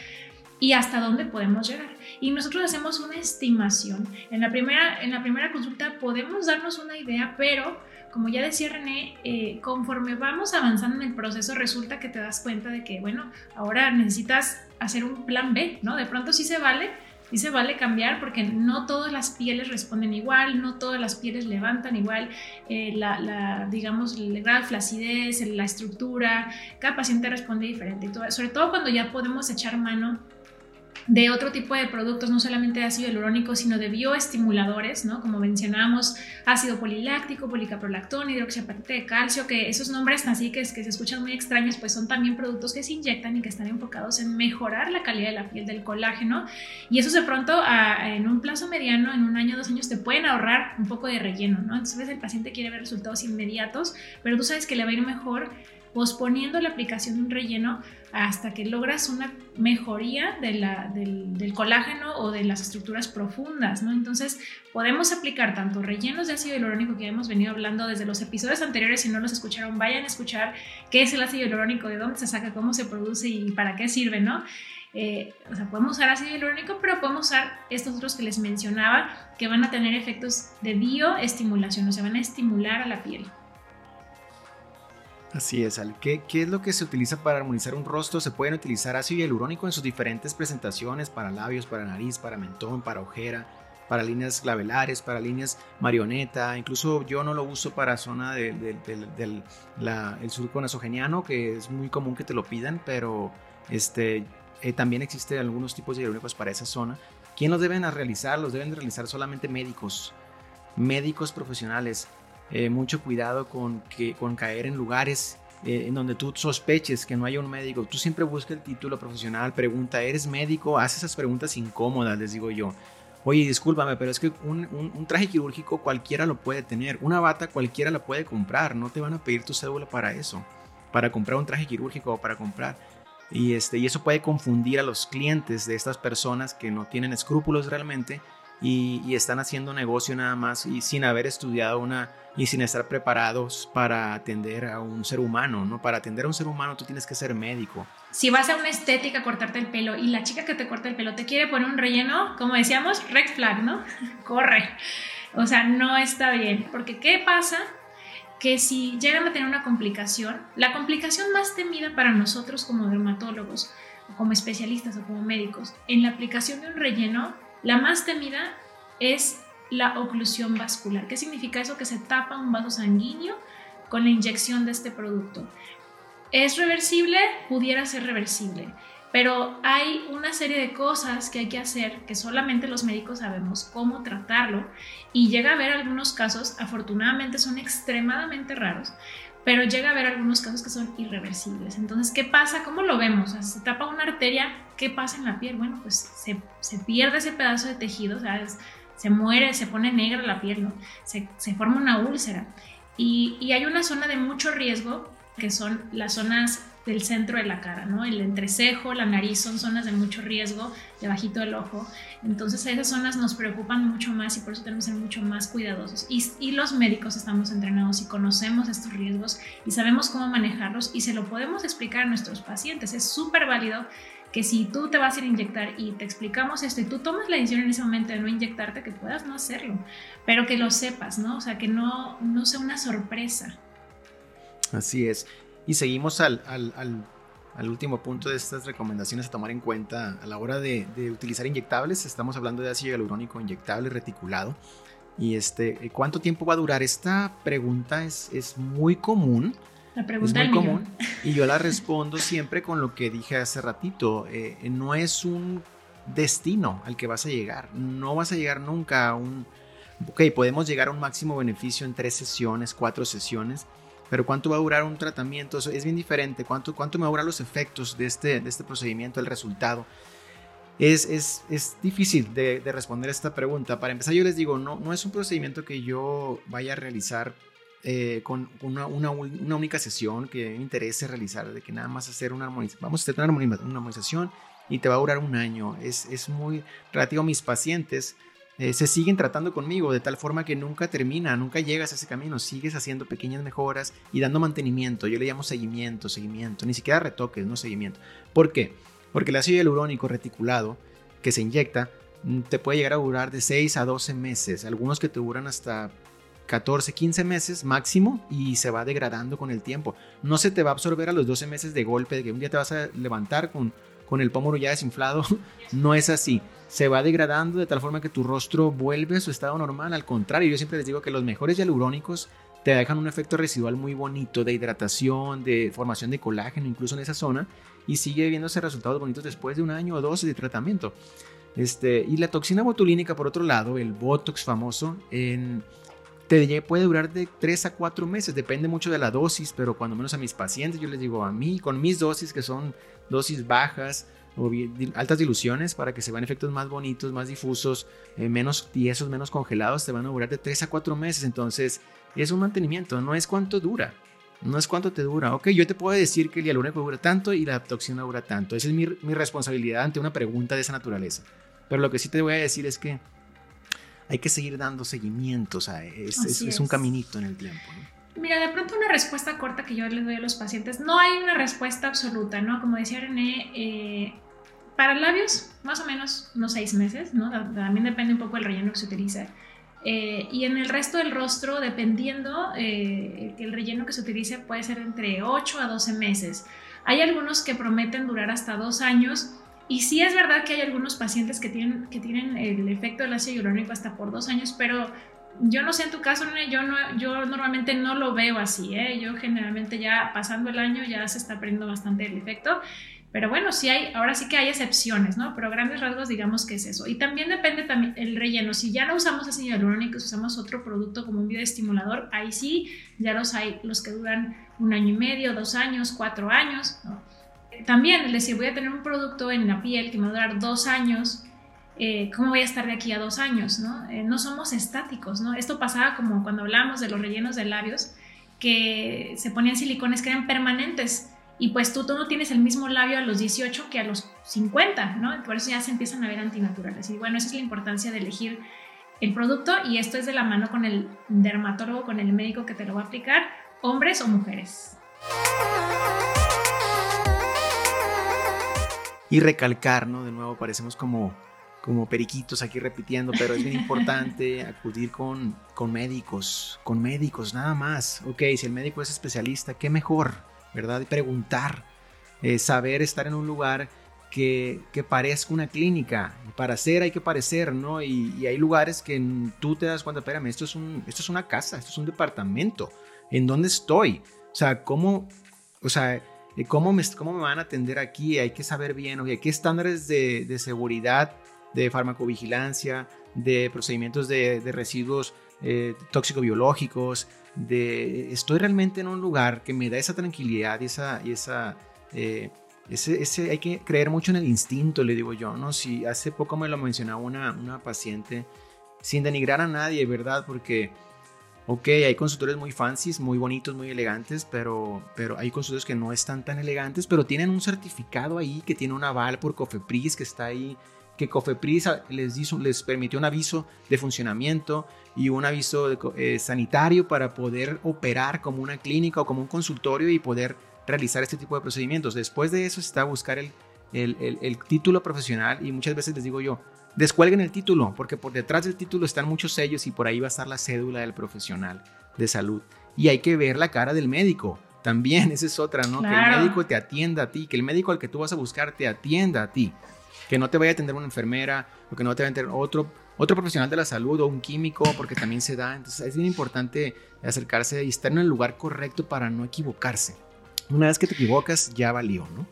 y hasta dónde podemos llegar. Y nosotros hacemos una estimación. En la primera, en la primera consulta podemos darnos una idea, pero como ya decía René, eh, conforme vamos avanzando en el proceso, resulta que te das cuenta de que, bueno, ahora necesitas hacer un plan B, ¿no? De pronto sí se vale, sí se vale cambiar porque no todas las pieles responden igual, no todas las pieles levantan igual, eh, la, digamos, el grado de flacidez, la estructura, cada paciente responde diferente. Sobre todo cuando ya podemos echar mano de otro tipo de productos, no solamente de ácido hialurónico, sino de bioestimuladores, ¿no? Como mencionamos, ácido poliláctico, policaprolactón, hidroxiapatita de calcio, que esos nombres así que, que se escuchan muy extraños, pues son también productos que se inyectan y que están enfocados en mejorar la calidad de la piel del colágeno. Y eso de pronto, en un plazo mediano, en un año, dos años, te pueden ahorrar un poco de relleno, ¿no? Entonces, el paciente quiere ver resultados inmediatos, pero tú sabes que le va a ir mejor posponiendo la aplicación de un relleno hasta que logras una mejoría del, colágeno o de las estructuras profundas, ¿no? Entonces, podemos aplicar tanto rellenos de ácido hialurónico que hemos venido hablando desde los episodios anteriores, si no los escucharon, vayan a escuchar qué es el ácido hialurónico, de dónde se saca, cómo se produce y para qué sirve, ¿no? Eh, o sea, podemos usar ácido hialurónico, pero podemos usar estos otros que les mencionaba, que van a tener efectos de bioestimulación, o sea, van a estimular a la piel. Así es, Al. ¿Qué, ¿Qué, es lo que se utiliza para armonizar un rostro? Se pueden utilizar ácido hialurónico en sus diferentes presentaciones, para labios, para nariz, para mentón, para ojera, para líneas clavelares, para líneas marioneta. Incluso yo no lo uso para zona del el surco nasogeniano, que es muy común que te lo pidan, pero este, eh, también existen algunos tipos de hialurónicos para esa zona. ¿Quién los deben realizar? Los deben realizar solamente médicos, médicos profesionales. Eh, mucho cuidado con, que, con caer en lugares eh, en donde tú sospeches que no haya un médico. Tú siempre busca el título profesional, pregunta, ¿eres médico? Haz esas preguntas incómodas, les digo yo. Oye, discúlpame, pero es que un, un, traje quirúrgico cualquiera lo puede tener. Una bata cualquiera la puede comprar. No te van a pedir tu cédula para eso. Para comprar un traje quirúrgico o para comprar. Y, este, y eso puede confundir a los clientes de estas personas que no tienen escrúpulos realmente y, están haciendo negocio nada más y sin haber estudiado una, y sin estar preparados para atender a un ser humano, ¿no? Para atender a un ser humano tú tienes que ser médico. Si vas a una estética a cortarte el pelo y la chica que te corta el pelo te quiere poner un relleno, como decíamos, red flag, ¿no? <laughs> Corre. O sea, no está bien. Porque ¿qué pasa? Que si llegan a tener una complicación, la complicación más temida para nosotros como dermatólogos, como especialistas o como médicos, en la aplicación de un relleno, la más temida es la oclusión vascular. ¿Qué significa eso? Que se tapa un vaso sanguíneo con la inyección de este producto. ¿Es reversible? Pudiera ser reversible, pero hay una serie de cosas que hay que hacer que solamente los médicos sabemos cómo tratarlo y llega a haber algunos casos, afortunadamente son extremadamente raros, pero llega a haber algunos casos que son irreversibles. Entonces, ¿qué pasa? ¿Cómo lo vemos? se tapa una arteria, ¿qué pasa en la piel? Bueno, pues se, se pierde ese pedazo de tejido, se muere, se pone negra la piel, se, se forma una úlcera. Y, y, hay una zona de mucho riesgo que son las zonas del centro de la cara, ¿no? El entrecejo, la nariz son zonas de mucho riesgo, debajito del ojo. Entonces esas zonas nos preocupan mucho más y por eso tenemos que ser mucho más cuidadosos. Y, los médicos estamos entrenados y conocemos estos riesgos y sabemos cómo manejarlos y se lo podemos explicar a nuestros pacientes. Es súper válido que si tú te vas a ir a inyectar y te explicamos esto y tú tomas la decisión en ese momento de no inyectarte, que puedas no hacerlo, pero que lo sepas, ¿no? O sea, que no, no sea una sorpresa. Así es. Y seguimos al, al, al, último punto de estas recomendaciones a tomar en cuenta a la hora de, de utilizar inyectables. Estamos hablando de ácido hialurónico inyectable reticulado. Y este, ¿cuánto tiempo va a durar? Esta pregunta es, es muy común la pregunta es muy común <laughs> y yo la respondo siempre con lo que dije hace ratito. Eh, no es un destino al que vas a llegar. No vas a llegar nunca a un... Ok, podemos llegar a un máximo beneficio en tres sesiones, cuatro sesiones, pero ¿cuánto va a durar un tratamiento? Eso es bien diferente. ¿Cuánto, cuánto me duran los efectos de este, de este procedimiento, el resultado? Es, es, es difícil de, de, responder esta pregunta. Para empezar, yo les digo, no, no es un procedimiento que yo vaya a realizar eh, con una, una, una, única sesión que me interese realizar, de que nada más hacer una armonización, vamos a hacer una armonización y te va a durar un año. Es, es muy relativo a mis pacientes. Eh, se siguen tratando conmigo de tal forma que nunca termina, nunca llegas a ese camino, sigues haciendo pequeñas mejoras y dando mantenimiento. Yo le llamo seguimiento, seguimiento, ni siquiera retoques, no seguimiento. ¿Por qué? Porque el ácido hialurónico reticulado que se inyecta mm, te puede llegar a durar de 6 a 12 meses, algunos que te duran hasta 14, 15 meses máximo y se va degradando con el tiempo. No se te va a absorber a los 12 meses de golpe, de que un día te vas a levantar con, con el pómulo ya desinflado. <laughs> No es así. Se va degradando de tal forma que tu rostro vuelve a su estado normal. Al contrario, yo siempre les digo que los mejores hialurónicos te dejan un efecto residual muy bonito de hidratación, de formación de colágeno, incluso en esa zona, y sigue viéndose resultados bonitos después de un año o dos de tratamiento. Este, y la toxina botulínica, por otro lado, el Botox famoso, en, te puede durar de 3 a 4 meses, depende mucho de la dosis, pero cuando menos a mis pacientes, yo les digo a mí, con mis dosis, que son dosis bajas o altas diluciones, para que se vean efectos más bonitos, más difusos, eh, menos tiesos, menos congelados, te van a durar de 3 a 4 meses. Entonces, es un mantenimiento, no es cuánto dura. No es cuánto te dura. Ok, yo te puedo decir que el hialurónico dura tanto y la toxina dura tanto. Esa es mi, mi responsabilidad ante una pregunta de esa naturaleza. Pero lo que sí te voy a decir es que hay que seguir dando seguimiento, o sea, es, un caminito en el tiempo. Mira, de pronto una respuesta corta que yo les doy a los pacientes, no hay una respuesta absoluta, ¿no? Como decía René, eh, para labios, más o menos unos seis meses, ¿no? También depende un poco del relleno que se utiliza. Eh, y en el resto del rostro, dependiendo, eh, el relleno que se utilice puede ser entre 8 a 12 meses. Hay algunos que prometen durar hasta dos años y sí es verdad que hay algunos pacientes que tienen, que tienen el efecto del ácido hialurónico hasta por dos años, pero yo no sé en tu caso, yo, no, yo normalmente no lo veo así, ¿eh? yo generalmente ya pasando el año ya se está perdiendo bastante el efecto. Pero bueno, sí hay, ahora sí que hay excepciones, ¿no? Pero grandes rasgos digamos que es eso. Y también depende también el relleno. Si ya no usamos ácido hialurónico, si usamos otro producto como un bioestimulador, ahí sí ya los hay, los que duran un año y medio, dos años, cuatro años, ¿no? También el decir, voy a tener un producto en la piel que me va a durar dos años, eh, ¿cómo voy a estar de aquí a dos años? ¿no? Eh, no somos estáticos, ¿no? Esto pasaba como cuando hablamos de los rellenos de labios, que se ponían silicones que eran permanentes. Y pues tú, tú no tienes el mismo labio a los 18 que a los 50, ¿no? Por eso ya se empiezan a ver antinaturales. Y bueno, esa es la importancia de elegir el producto y esto es de la mano con el dermatólogo, con el médico que te lo va a aplicar, hombres o mujeres. Y recalcar, ¿no? De nuevo parecemos como, como periquitos aquí repitiendo, pero es bien <laughs> importante acudir con, con médicos, con médicos, nada más. Ok, si el médico es especialista, qué mejor, ¿verdad? Preguntar, eh, saber estar en un lugar que, que, parezca una clínica. Para ser hay que parecer, ¿no? Y, y, hay lugares que tú te das cuenta, espérame, esto es, un, esto es una casa, esto es un departamento. ¿En dónde estoy? O sea, ¿cómo? O sea, cómo me, cómo me van a atender aquí, hay que saber bien, oye, qué estándares de, de seguridad, de farmacovigilancia, de procedimientos de, de residuos eh, tóxico-biológicos, de estoy realmente en un lugar que me da esa tranquilidad y esa, y esa eh, ese, ese, hay que creer mucho en el instinto, le digo yo, ¿no? Si hace poco me lo mencionaba una, una paciente, sin denigrar a nadie, ¿verdad? Porque ok, hay consultores muy fancies, muy bonitos, muy elegantes, pero, pero hay consultores que no están tan elegantes, pero tienen un certificado ahí que tiene un aval por Cofepris que está ahí, que Cofepris les, hizo, les permitió un aviso de funcionamiento y un aviso eh, sanitario para poder operar como una clínica o como un consultorio y poder realizar este tipo de procedimientos. Después de eso está buscar el, el, título profesional y muchas veces les digo yo, descuelguen el título, porque por detrás del título están muchos sellos y por ahí va a estar la cédula del profesional de salud. Y hay que ver la cara del médico. También, <laughs> esa es otra, ¿no? Que el médico te atienda a ti, que el médico al que tú vas a buscar te atienda a ti. Que no te vaya a atender una enfermera o que no te vaya a atender otro, otro profesional de la salud o un químico, porque también se da. Entonces es bien importante acercarse y estar en el lugar correcto para no equivocarse. Una vez que te equivocas, ya valió, ¿no?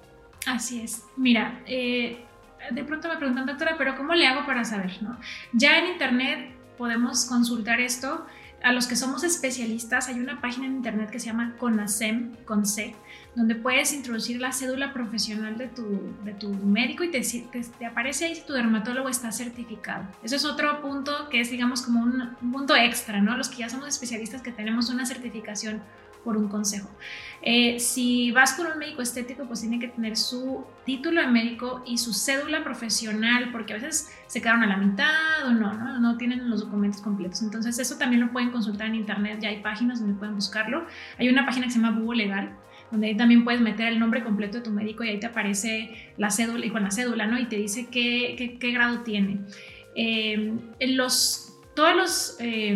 Así es. Mira, eh, de pronto me preguntan, doctora, pero ¿cómo le hago para saber? ¿no? Ya en internet podemos consultar esto. A los que somos especialistas, hay una página en internet que se llama CONASEM, con C, donde puedes introducir la cédula profesional de tu, de tu médico y te, te, aparece ahí si tu dermatólogo está certificado. Eso es otro punto que es, digamos, como un, un punto extra, ¿no? Los que ya somos especialistas que tenemos una certificación por un consejo. Eh, si vas con un médico estético, pues tiene que tener su título de médico y su cédula profesional, porque a veces se quedaron a la mitad o no, no, no tienen los documentos completos. Entonces eso también lo pueden consultar en internet, ya hay páginas donde pueden buscarlo. Hay una página que se llama Google Legal, donde ahí también puedes meter el nombre completo de tu médico y ahí te aparece la cédula y con la cédula, ¿no? Y te dice qué, qué, grado tiene. Eh, los, todos los... Eh,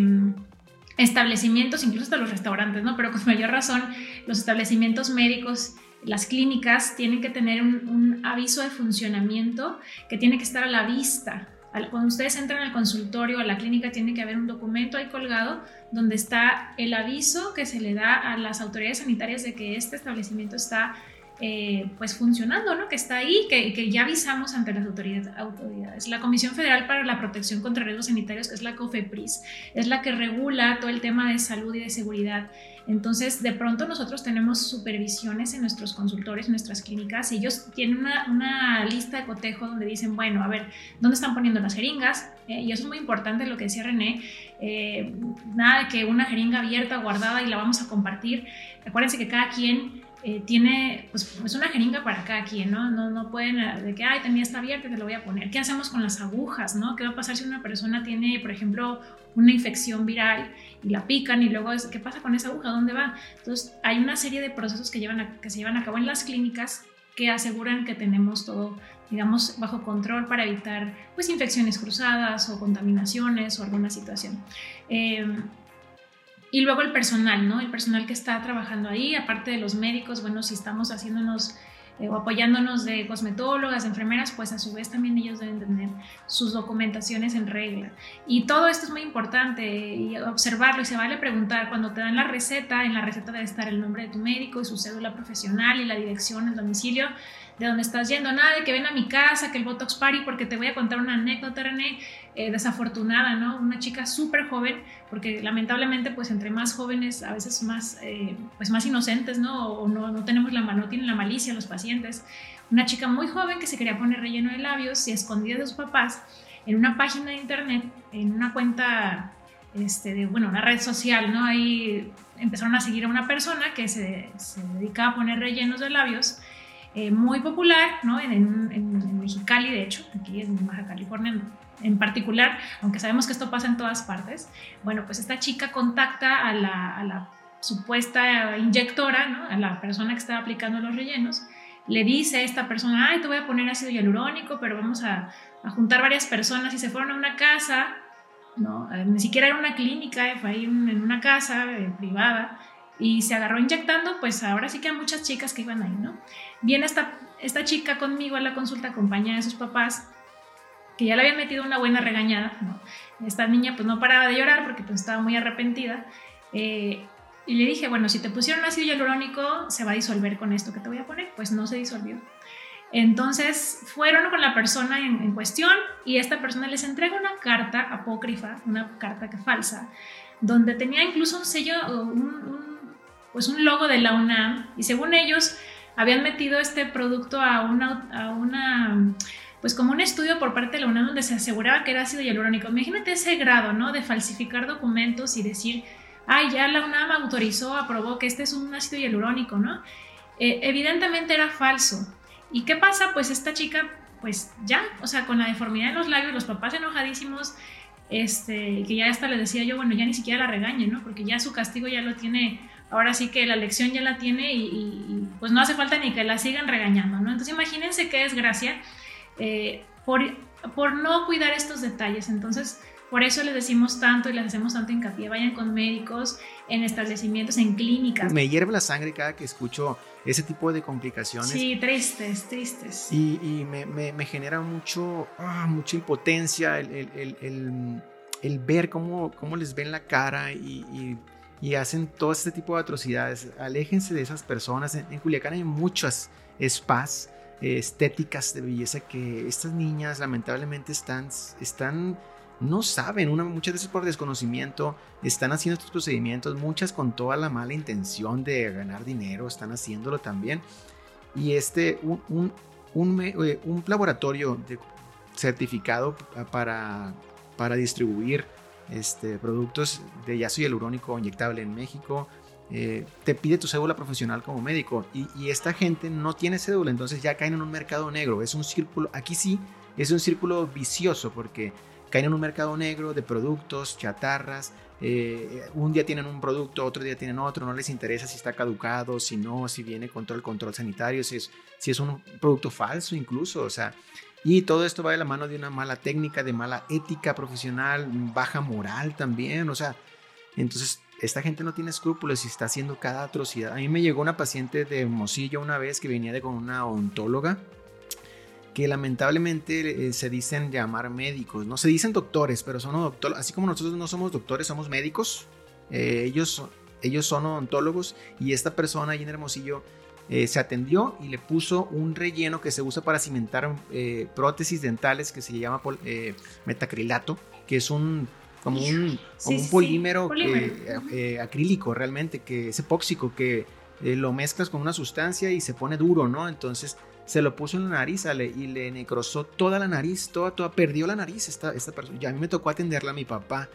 establecimientos, incluso hasta los restaurantes, ¿no? Pero con mayor razón, los establecimientos médicos, las clínicas tienen que tener un, aviso de funcionamiento que tiene que estar a la vista. Cuando ustedes entran al consultorio, a la clínica, tiene que haber un documento ahí colgado donde está el aviso que se le da a las autoridades sanitarias de que este establecimiento está eh, pues funcionando, ¿no? que está ahí, que, que ya avisamos ante las autoridades, La Comisión Federal para la Protección contra Riesgos Sanitarios, que es la COFEPRIS, es la que regula todo el tema de salud y de seguridad. Entonces, de pronto nosotros tenemos supervisiones en nuestros consultorios, en nuestras clínicas, y ellos tienen una, una lista de cotejo donde dicen, bueno, a ver, ¿dónde están poniendo las jeringas? Eh, y eso es muy importante lo que decía René, eh, nada de que una jeringa abierta, guardada y la vamos a compartir. Acuérdense que cada quien eh, tiene, pues es una jeringa para cada quien, ¿no? ¿no? No pueden, eh, de que, ay, también está abierta, te lo voy a poner. ¿Qué hacemos con las agujas, no? ¿Qué va a pasar si una persona tiene, por ejemplo, una infección viral y la pican y luego, ¿qué pasa con esa aguja? ¿Dónde va? Entonces, hay una serie de procesos que, llevan que se llevan a cabo en las clínicas que aseguran que tenemos todo, digamos, bajo control para evitar, pues, infecciones cruzadas o contaminaciones o alguna situación. Eh, y luego el personal, ¿no? El personal que está trabajando ahí, aparte de los médicos, bueno, si estamos haciéndonos eh, o apoyándonos de cosmetólogas, enfermeras, pues a su vez también ellos deben tener sus documentaciones en regla. Y todo esto es muy importante y observarlo y se vale preguntar cuando te dan la receta, en la receta debe estar el nombre de tu médico y su cédula profesional y la dirección, el domicilio de donde estás yendo, nada de que ven a mi casa, que el Botox Party, porque te voy a contar una anécdota, René, eh, desafortunada, ¿no? Una chica súper joven, porque lamentablemente, pues entre más jóvenes, a veces más, eh, pues más inocentes, ¿no? O no, no tenemos la no tienen la malicia los pacientes. Una chica muy joven que se quería poner relleno de labios y escondida de sus papás en una página de internet, en una cuenta, este, de, bueno, una red social, ¿no? Ahí empezaron a seguir a una persona que se, se dedicaba a poner rellenos de labios eh, muy popular, ¿no? En, en, Mexicali, de hecho, aquí en Baja California en particular, aunque sabemos que esto pasa en todas partes. Bueno, pues esta chica contacta a la, supuesta inyectora, ¿no? A la persona que estaba aplicando los rellenos, le dice a esta persona, ay, te voy a poner ácido hialurónico, pero vamos a, juntar varias personas y se fueron a una casa, ¿no? Eh, ni siquiera era una clínica, eh, fue ahí en una casa privada y se agarró inyectando, pues ahora sí que hay muchas chicas que iban ahí, ¿no? Viene esta, esta chica conmigo a la consulta acompañada de sus papás, que ya le habían metido una buena regañada, ¿no? Esta niña pues no paraba de llorar porque pues estaba muy arrepentida. Eh, y le dije, bueno, si te pusieron ácido hialurónico, se va a disolver con esto que te voy a poner. Pues no se disolvió. Entonces fueron con la persona en, cuestión y esta persona les entrega una carta apócrifa, una carta que falsa, donde tenía incluso un sello, un pues un logo de la UNAM y según ellos habían metido este producto a una, a una pues como un estudio por parte de la UNAM donde se aseguraba que era ácido hialurónico. Imagínate ese grado, ¿no? De falsificar documentos y decir, ay, ya la UNAM autorizó, aprobó que este es un ácido hialurónico, ¿no? Eh, evidentemente era falso. ¿Y qué pasa? Pues esta chica, pues ya, o sea, con la deformidad en los labios, los papás enojadísimos, este, que ya hasta le decía yo, bueno, ya ni siquiera la regañe, ¿no? Porque ya su castigo ya lo tiene ahora sí que la lección ya la tiene y, pues no hace falta ni que la sigan regañando, ¿no? Entonces imagínense qué desgracia eh, por, por no cuidar estos detalles. Entonces, por eso les decimos tanto y les hacemos tanto hincapié, vayan con médicos en establecimientos, en clínicas. Me hierve la sangre cada que escucho ese tipo de complicaciones. Sí, tristes, tristes. Y, me, me, genera mucho, ah, mucha impotencia el, el, el, el, ver cómo, cómo les ven la cara y, y, hacen todo este tipo de atrocidades. Aléjense de esas personas. En, Culiacán hay muchas spas estéticas de belleza que estas niñas lamentablemente están, están no saben, una, muchas veces por desconocimiento, están haciendo estos procedimientos, muchas con toda la mala intención de ganar dinero, están haciéndolo también. Y este, un, un, eh, laboratorio certificado para, para distribuir este, productos de ácido hialurónico inyectable en México, eh, te pide tu cédula profesional como médico y, esta gente no tiene cédula, entonces ya caen en un mercado negro. Es un círculo, aquí sí, es un círculo vicioso porque caen en un mercado negro de productos, chatarras. Eh, un día tienen un producto, otro día tienen otro, no les interesa si está caducado, si no, si viene con todo el control sanitario, si es, si es un producto falso incluso, o sea, y todo esto va de la mano de una mala técnica, de mala ética profesional, baja moral también, o sea, entonces esta gente no tiene escrúpulos y está haciendo cada atrocidad. A mí me llegó una paciente de Mosillo una vez que venía de con una ontóloga que lamentablemente eh, se dicen llamar médicos, no se dicen doctores, pero son doctores, así como nosotros no somos doctores, somos médicos, eh, ellos, ellos son odontólogos y esta persona allí en Hermosillo eh, se atendió y le puso un relleno que se usa para cimentar prótesis dentales que se llama metacrilato, que es un como un, un polímero, acrílico realmente, que es epóxico, que lo mezclas con una sustancia y se pone duro, ¿no? Entonces se lo puso en la nariz y le necrosó toda la nariz, toda, toda, perdió la nariz esta, esta persona. Ya a mí me tocó atenderla mi papá.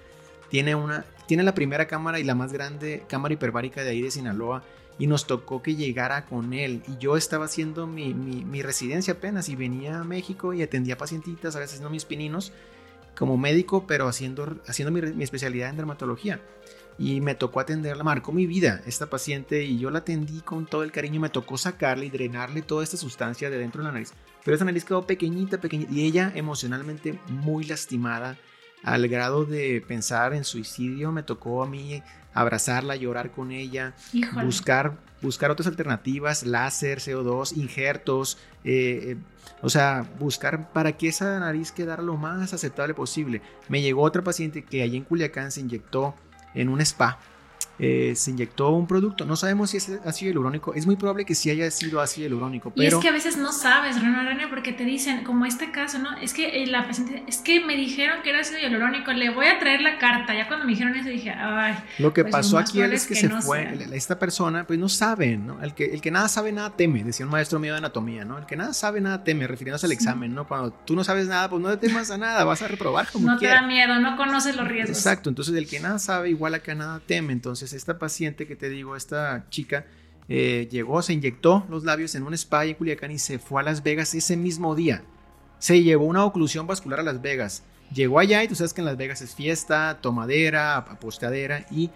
Tiene, una, tiene la primera cámara y la más grande cámara hiperbárica de ahí de Sinaloa y nos tocó que llegara con él. Y yo estaba haciendo mi, mi, residencia apenas y venía a México y atendía pacientitas, a veces no mis pininos, como médico, pero haciendo, haciendo mi, mi especialidad en dermatología. Y me tocó atenderla, marcó mi vida esta paciente y yo la atendí con todo el cariño, me tocó sacarle y drenarle toda esta sustancia de dentro de la nariz, pero esa nariz quedó pequeñita, pequeñita y ella emocionalmente muy lastimada al grado de pensar en suicidio, me tocó a mí abrazarla, llorar con ella, buscar buscar otras alternativas, láser, CO2, injertos, eh, eh, o sea, buscar para que esa nariz quedara lo más aceptable posible. Me llegó otra paciente que allí en Culiacán se inyectó en un spa eh, se inyectó un producto. No sabemos si es ácido hialurónico. Es muy probable que sí haya sido ácido hialurónico. Pero... Y es que a veces no sabes, René, porque te dicen, como este caso, ¿no? Es que eh, la paciente, es que me dijeron que era ácido hialurónico, le voy a traer la carta. Ya cuando me dijeron eso dije, ay. Lo que pues pasó aquí es que, se fue, esta persona, pues no sabe, ¿no? El que, el que nada sabe, nada teme, decía un maestro mío de anatomía, ¿no? El que nada sabe, nada teme, refiriéndose al examen, ¿no? Cuando tú no sabes nada, pues no te temas a nada, vas a reprobar como No te da miedo, no conoces los riesgos. Exacto, entonces el que nada sabe, igual a que nada teme. Entonces esta paciente que te digo, esta chica eh, llegó, se inyectó los labios en un spa en Culiacán y se fue a Las Vegas ese mismo día. Se llevó una oclusión vascular a Las Vegas. Llegó allá y tú sabes que en Las Vegas es fiesta, tomadera, apostadera y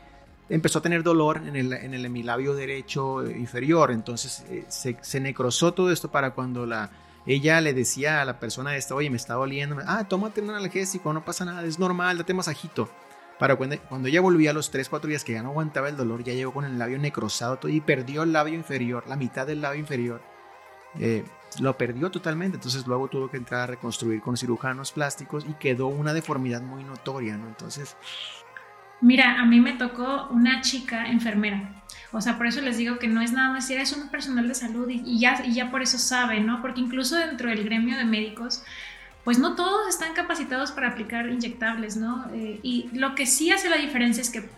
empezó a tener dolor en el, en el hemilabio derecho inferior. Entonces eh, se, se, necrosó todo esto para cuando la, ella le decía a la persona esta, oye, me está doliendo. Ah, tómate un analgésico, no pasa nada, es normal, date masajito. Para cuando, cuando ella volvía a los 3, 4 días que ya no aguantaba el dolor, ya llegó con el labio necrosado todo y perdió el labio inferior, la mitad del labio inferior. Eh, lo perdió totalmente, entonces luego tuvo que entrar a reconstruir con cirujanos plásticos y quedó una deformidad muy notoria, ¿no? Entonces... Mira, a mí me tocó una chica enfermera. O sea, por eso les digo que no es nada más es un personal de salud y, ya, y ya por eso sabe, ¿no? Porque incluso dentro del gremio de médicos pues no todos están capacitados para aplicar inyectables, ¿no? Eh, y lo que sí hace la diferencia es que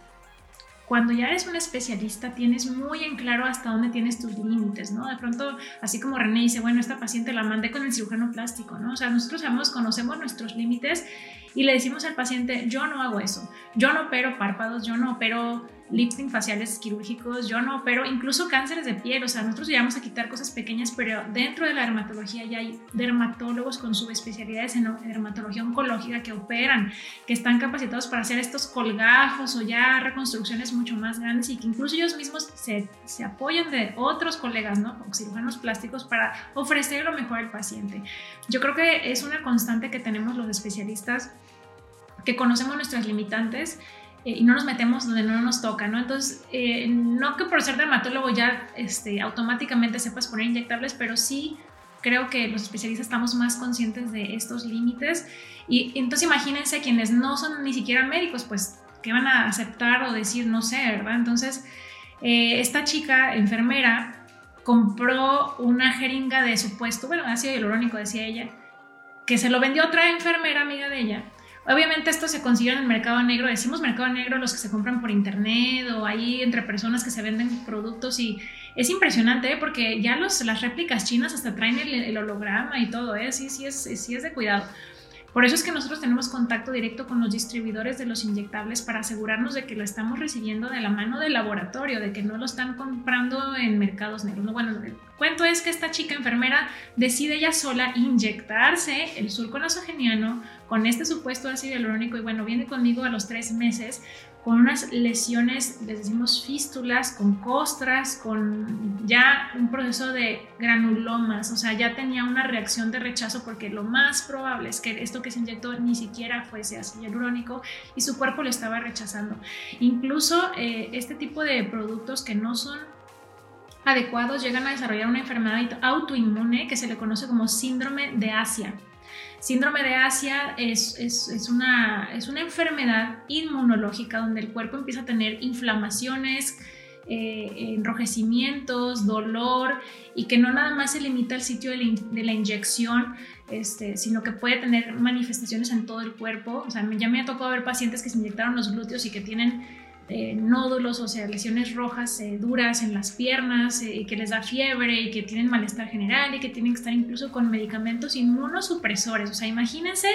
cuando ya eres un especialista tienes muy en claro hasta dónde tienes tus límites, ¿no? De pronto, así como René dice, bueno, esta paciente la mandé con el cirujano plástico, ¿no? O sea, nosotros sabemos, conocemos nuestros límites y le decimos al paciente, yo no hago eso, yo no opero párpados, yo no opero lifting faciales quirúrgicos, yo no opero incluso cánceres de piel, o sea, nosotros llegamos a quitar cosas pequeñas, pero dentro de la dermatología ya hay dermatólogos con subespecialidades en dermatología oncológica que operan, que están capacitados para hacer estos colgajos o ya reconstrucciones mucho más grandes y que incluso ellos mismos se, se apoyan de otros colegas, ¿no? Cirujanos plásticos para ofrecer lo mejor al paciente. Yo creo que es una constante que tenemos los especialistas que conocemos nuestras limitantes eh, y no nos metemos donde no nos toca, ¿no? Entonces, eh, no que por ser dermatólogo ya este, automáticamente sepas poner inyectables, pero sí creo que los especialistas estamos más conscientes de estos límites. Y entonces imagínense quienes no son ni siquiera médicos, pues, que van a aceptar o decir, no sé, ¿verdad? Entonces, eh, esta chica enfermera compró una jeringa de supuesto, bueno, ácido hialurónico, decía ella, que se lo vendió otra enfermera amiga de ella Obviamente esto se consigue en el mercado negro, decimos mercado negro los que se compran por internet o ahí entre personas que se venden productos y es impresionante ¿eh? porque ya los, las réplicas chinas hasta traen el, holograma y todo, ¿eh? sí, sí, es, sí es de cuidado. Por eso es que nosotros tenemos contacto directo con los distribuidores de los inyectables para asegurarnos de que lo estamos recibiendo de la mano del laboratorio, de que no lo están comprando en mercados negros. Bueno, el cuento es que esta chica enfermera decide ella sola inyectarse el surco nasogeniano con este supuesto ácido hialurónico y bueno, viene conmigo a los tres meses con unas lesiones, les decimos fístulas, con costras, con ya un proceso de granulomas, o sea, ya tenía una reacción de rechazo porque lo más probable es que esto que se inyectó ni siquiera fuese ácido hialurónico y su cuerpo lo estaba rechazando. Incluso eh, este tipo de productos que no son adecuados llegan a desarrollar una enfermedad autoinmune que se le conoce como síndrome de Asia. Síndrome de Asia es, es, una, es una enfermedad inmunológica donde el cuerpo empieza a tener inflamaciones, eh, enrojecimientos, dolor y que no nada más se limita al sitio de la, inyección, este, sino que puede tener manifestaciones en todo el cuerpo. O sea, ya me ha tocado ver pacientes que se inyectaron los glúteos y que tienen eh, nódulos, o sea, lesiones rojas eh, duras en las piernas, eh, que les da fiebre y que tienen malestar general y que tienen que estar incluso con medicamentos inmunosupresores. O sea, imagínense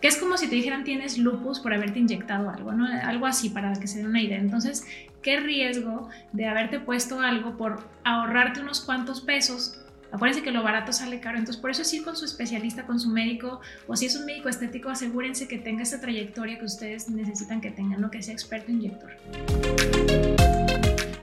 que es como si te dijeran tienes lupus por haberte inyectado algo, ¿no? Algo así para que se den una idea. Entonces, ¿qué riesgo de haberte puesto algo por ahorrarte unos cuantos pesos Acuérdense que lo barato sale caro, entonces por eso es ir con su especialista, con su médico, o si es un médico estético, asegúrense que tenga esa trayectoria que ustedes necesitan que tengan, ¿no? que sea experto inyector.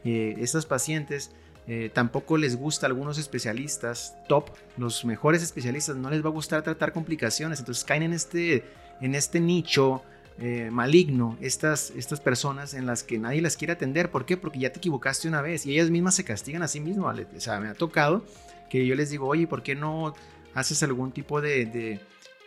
Eh, estas pacientes eh, tampoco les gusta algunos especialistas top, los mejores especialistas, no les va a gustar tratar complicaciones, entonces caen en este, en este nicho eh, maligno estas, estas personas en las que nadie las quiere atender. ¿Por qué? Porque ya te equivocaste una vez y ellas mismas se castigan a sí mismas. O sea, me ha tocado que yo les digo, oye, ¿por qué no haces algún tipo de,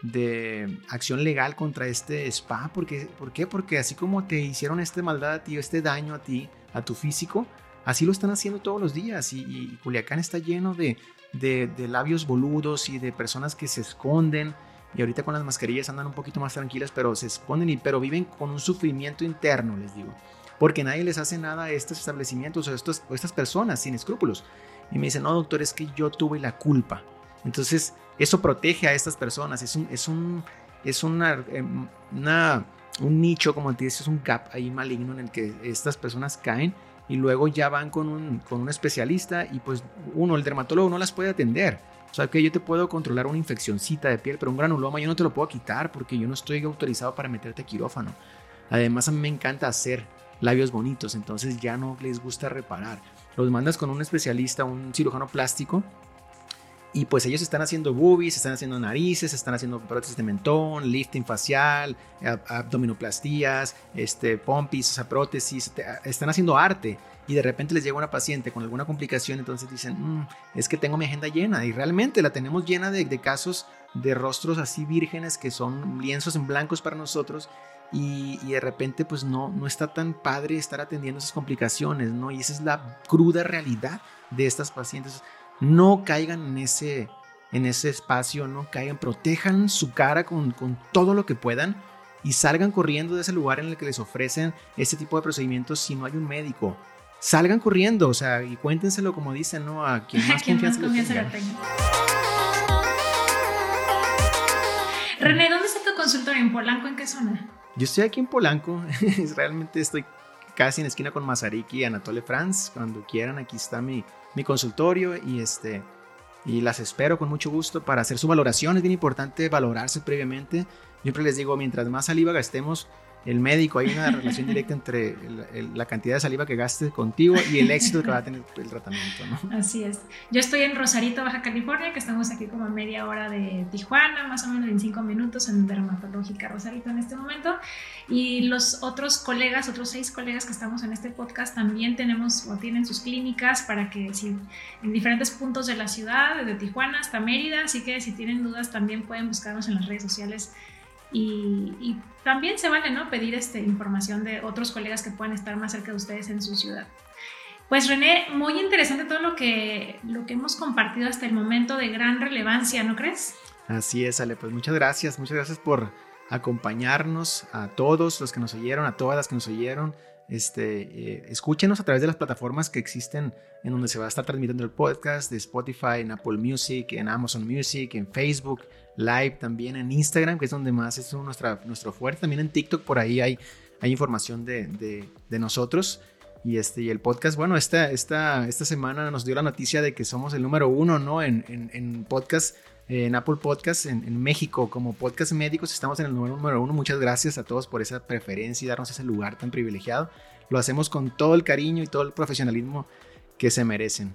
de, acción legal contra este spa? Porque, ¿Por qué? Porque así como te hicieron esta maldad a ti, este daño a ti, a tu físico, así lo están haciendo todos los días. Y, Culiacán está lleno de, de, labios boludos y de personas que se esconden. Y ahorita con las mascarillas andan un poquito más tranquilas, pero se esconden, y, pero viven con un sufrimiento interno, les digo. Porque nadie les hace nada a estos establecimientos o, estos, o estas personas sin escrúpulos. Y me dice, no, doctor, es que yo tuve la culpa. Entonces, eso protege a estas personas. Es un, es un, es una, em, una un nicho, como te dices, es un gap ahí maligno en el que estas personas caen y luego ya van con un, con un especialista y pues uno, el dermatólogo no las puede atender. O sea, que yo te puedo controlar una infeccióncita de piel, pero un granuloma yo no te lo puedo quitar porque yo no estoy autorizado para meterte quirófano. Además, a mí me encanta hacer labios bonitos, entonces ya no les gusta reparar los mandas con un especialista, un cirujano plástico, y pues ellos están haciendo boobies, están haciendo narices, están haciendo prótesis de mentón, lifting facial, abdominoplastías, este, pompis, o sea, prótesis, están haciendo arte. Y de repente les llega una paciente con alguna complicación, entonces dicen, mm, es que tengo mi agenda llena. Y realmente la tenemos llena de, de casos de rostros así vírgenes que son lienzos en blancos para nosotros y, de repente pues no, no está tan padre estar atendiendo esas complicaciones, ¿no? Y esa es la cruda realidad de estas pacientes. No caigan en ese, en ese espacio, no caigan, protejan su cara con, con todo lo que puedan y salgan corriendo de ese lugar en el que les ofrecen ese tipo de procedimientos si no hay un médico. Salgan corriendo, o sea, y cuéntenselo como dicen, ¿no? A quien <laughs> más confianza, René, ¿dónde está tu consultorio en Polanco? ¿En qué zona? Yo estoy aquí en Polanco. <laughs> Realmente estoy casi en esquina con Mazariki y Anatole France. Cuando quieran, aquí está mi, mi consultorio y este y las espero con mucho gusto para hacer su valoración. Es bien importante valorarse previamente. Siempre les digo, mientras más saliva gastemos, el médico, hay una relación directa entre la cantidad de saliva que gaste contigo y el éxito que va a tener el tratamiento, ¿no? Así es. Yo estoy en Rosarito, Baja California, que estamos aquí como a media hora de Tijuana, más o menos 25 minutos en Dermatológica Rosarito en este momento. Y los otros colegas, otros seis colegas que estamos en este podcast, también tenemos o tienen sus clínicas para que si en diferentes puntos de la ciudad, desde Tijuana hasta Mérida, así que si tienen dudas también pueden buscarnos en las redes sociales y, también se vale ¿no? pedir este, información de otros colegas que puedan estar más cerca de ustedes en su ciudad. Pues René, muy interesante todo lo que, lo que hemos compartido hasta el momento de gran relevancia, ¿no crees? Así es, Ale, pues muchas gracias, muchas gracias por acompañarnos a todos los que nos oyeron, a todas las que nos oyeron. Este, eh, escúchenos a través de las plataformas que existen en donde se va a estar transmitiendo el podcast, de Spotify, en Apple Music, en Amazon Music, en Facebook Live, también en Instagram, que es donde más es nuestra, nuestro fuerte. También en TikTok, por ahí hay, hay información de, de, nosotros. Y, este, y el podcast, bueno, esta, esta, esta semana nos dio la noticia de que somos el número uno, ¿no? En, en, en podcast, en Apple Podcast, en, en, México, como podcast médicos, estamos en el número, número uno. Muchas gracias a todos por esa preferencia y darnos ese lugar tan privilegiado. Lo hacemos con todo el cariño y todo el profesionalismo que se merecen.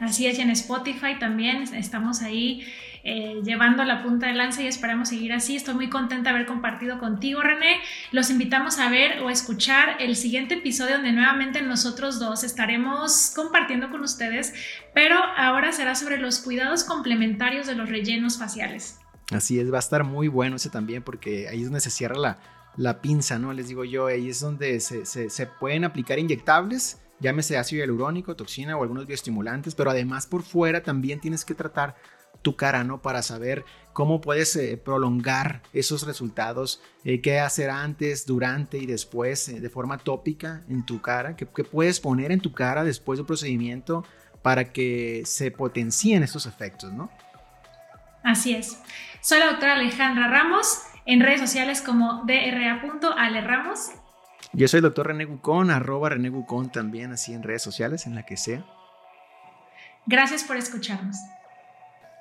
Así es, y en Spotify también estamos ahí eh, llevando la punta de lanza y esperamos seguir así. Estoy muy contenta de haber compartido contigo, René. Los invitamos a ver o escuchar el siguiente episodio donde nuevamente nosotros dos estaremos compartiendo con ustedes, pero ahora será sobre los cuidados complementarios de los rellenos faciales. Así es, va a estar muy bueno ese también porque ahí es donde se cierra la, la pinza, ¿no? Les digo yo, ahí es donde se, se, se pueden aplicar inyectables llámese ácido hialurónico, toxina o algunos bioestimulantes, pero además por fuera también tienes que tratar tu cara, ¿no? Para saber cómo puedes eh, prolongar esos resultados, eh, qué hacer antes, durante y después eh, de forma tópica en tu cara, ¿Qué, puedes poner en tu cara después del procedimiento para que se potencien estos efectos, ¿no? Así es. Soy la doctora Alejandra Ramos, en redes sociales como dra.alerramos. Yo soy el doctor René Gucón, arroba René Gucón también, así en redes sociales, en la que sea. Gracias por escucharnos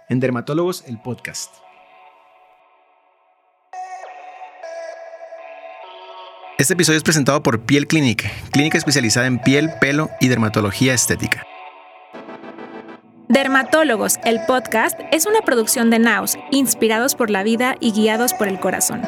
en Dermatólogos, el podcast. Este episodio es presentado por Piel Clinic, clínica especializada en piel, pelo y dermatología estética. Dermatólogos, el podcast, es una producción de Naus, inspirados por la vida y guiados por el corazón.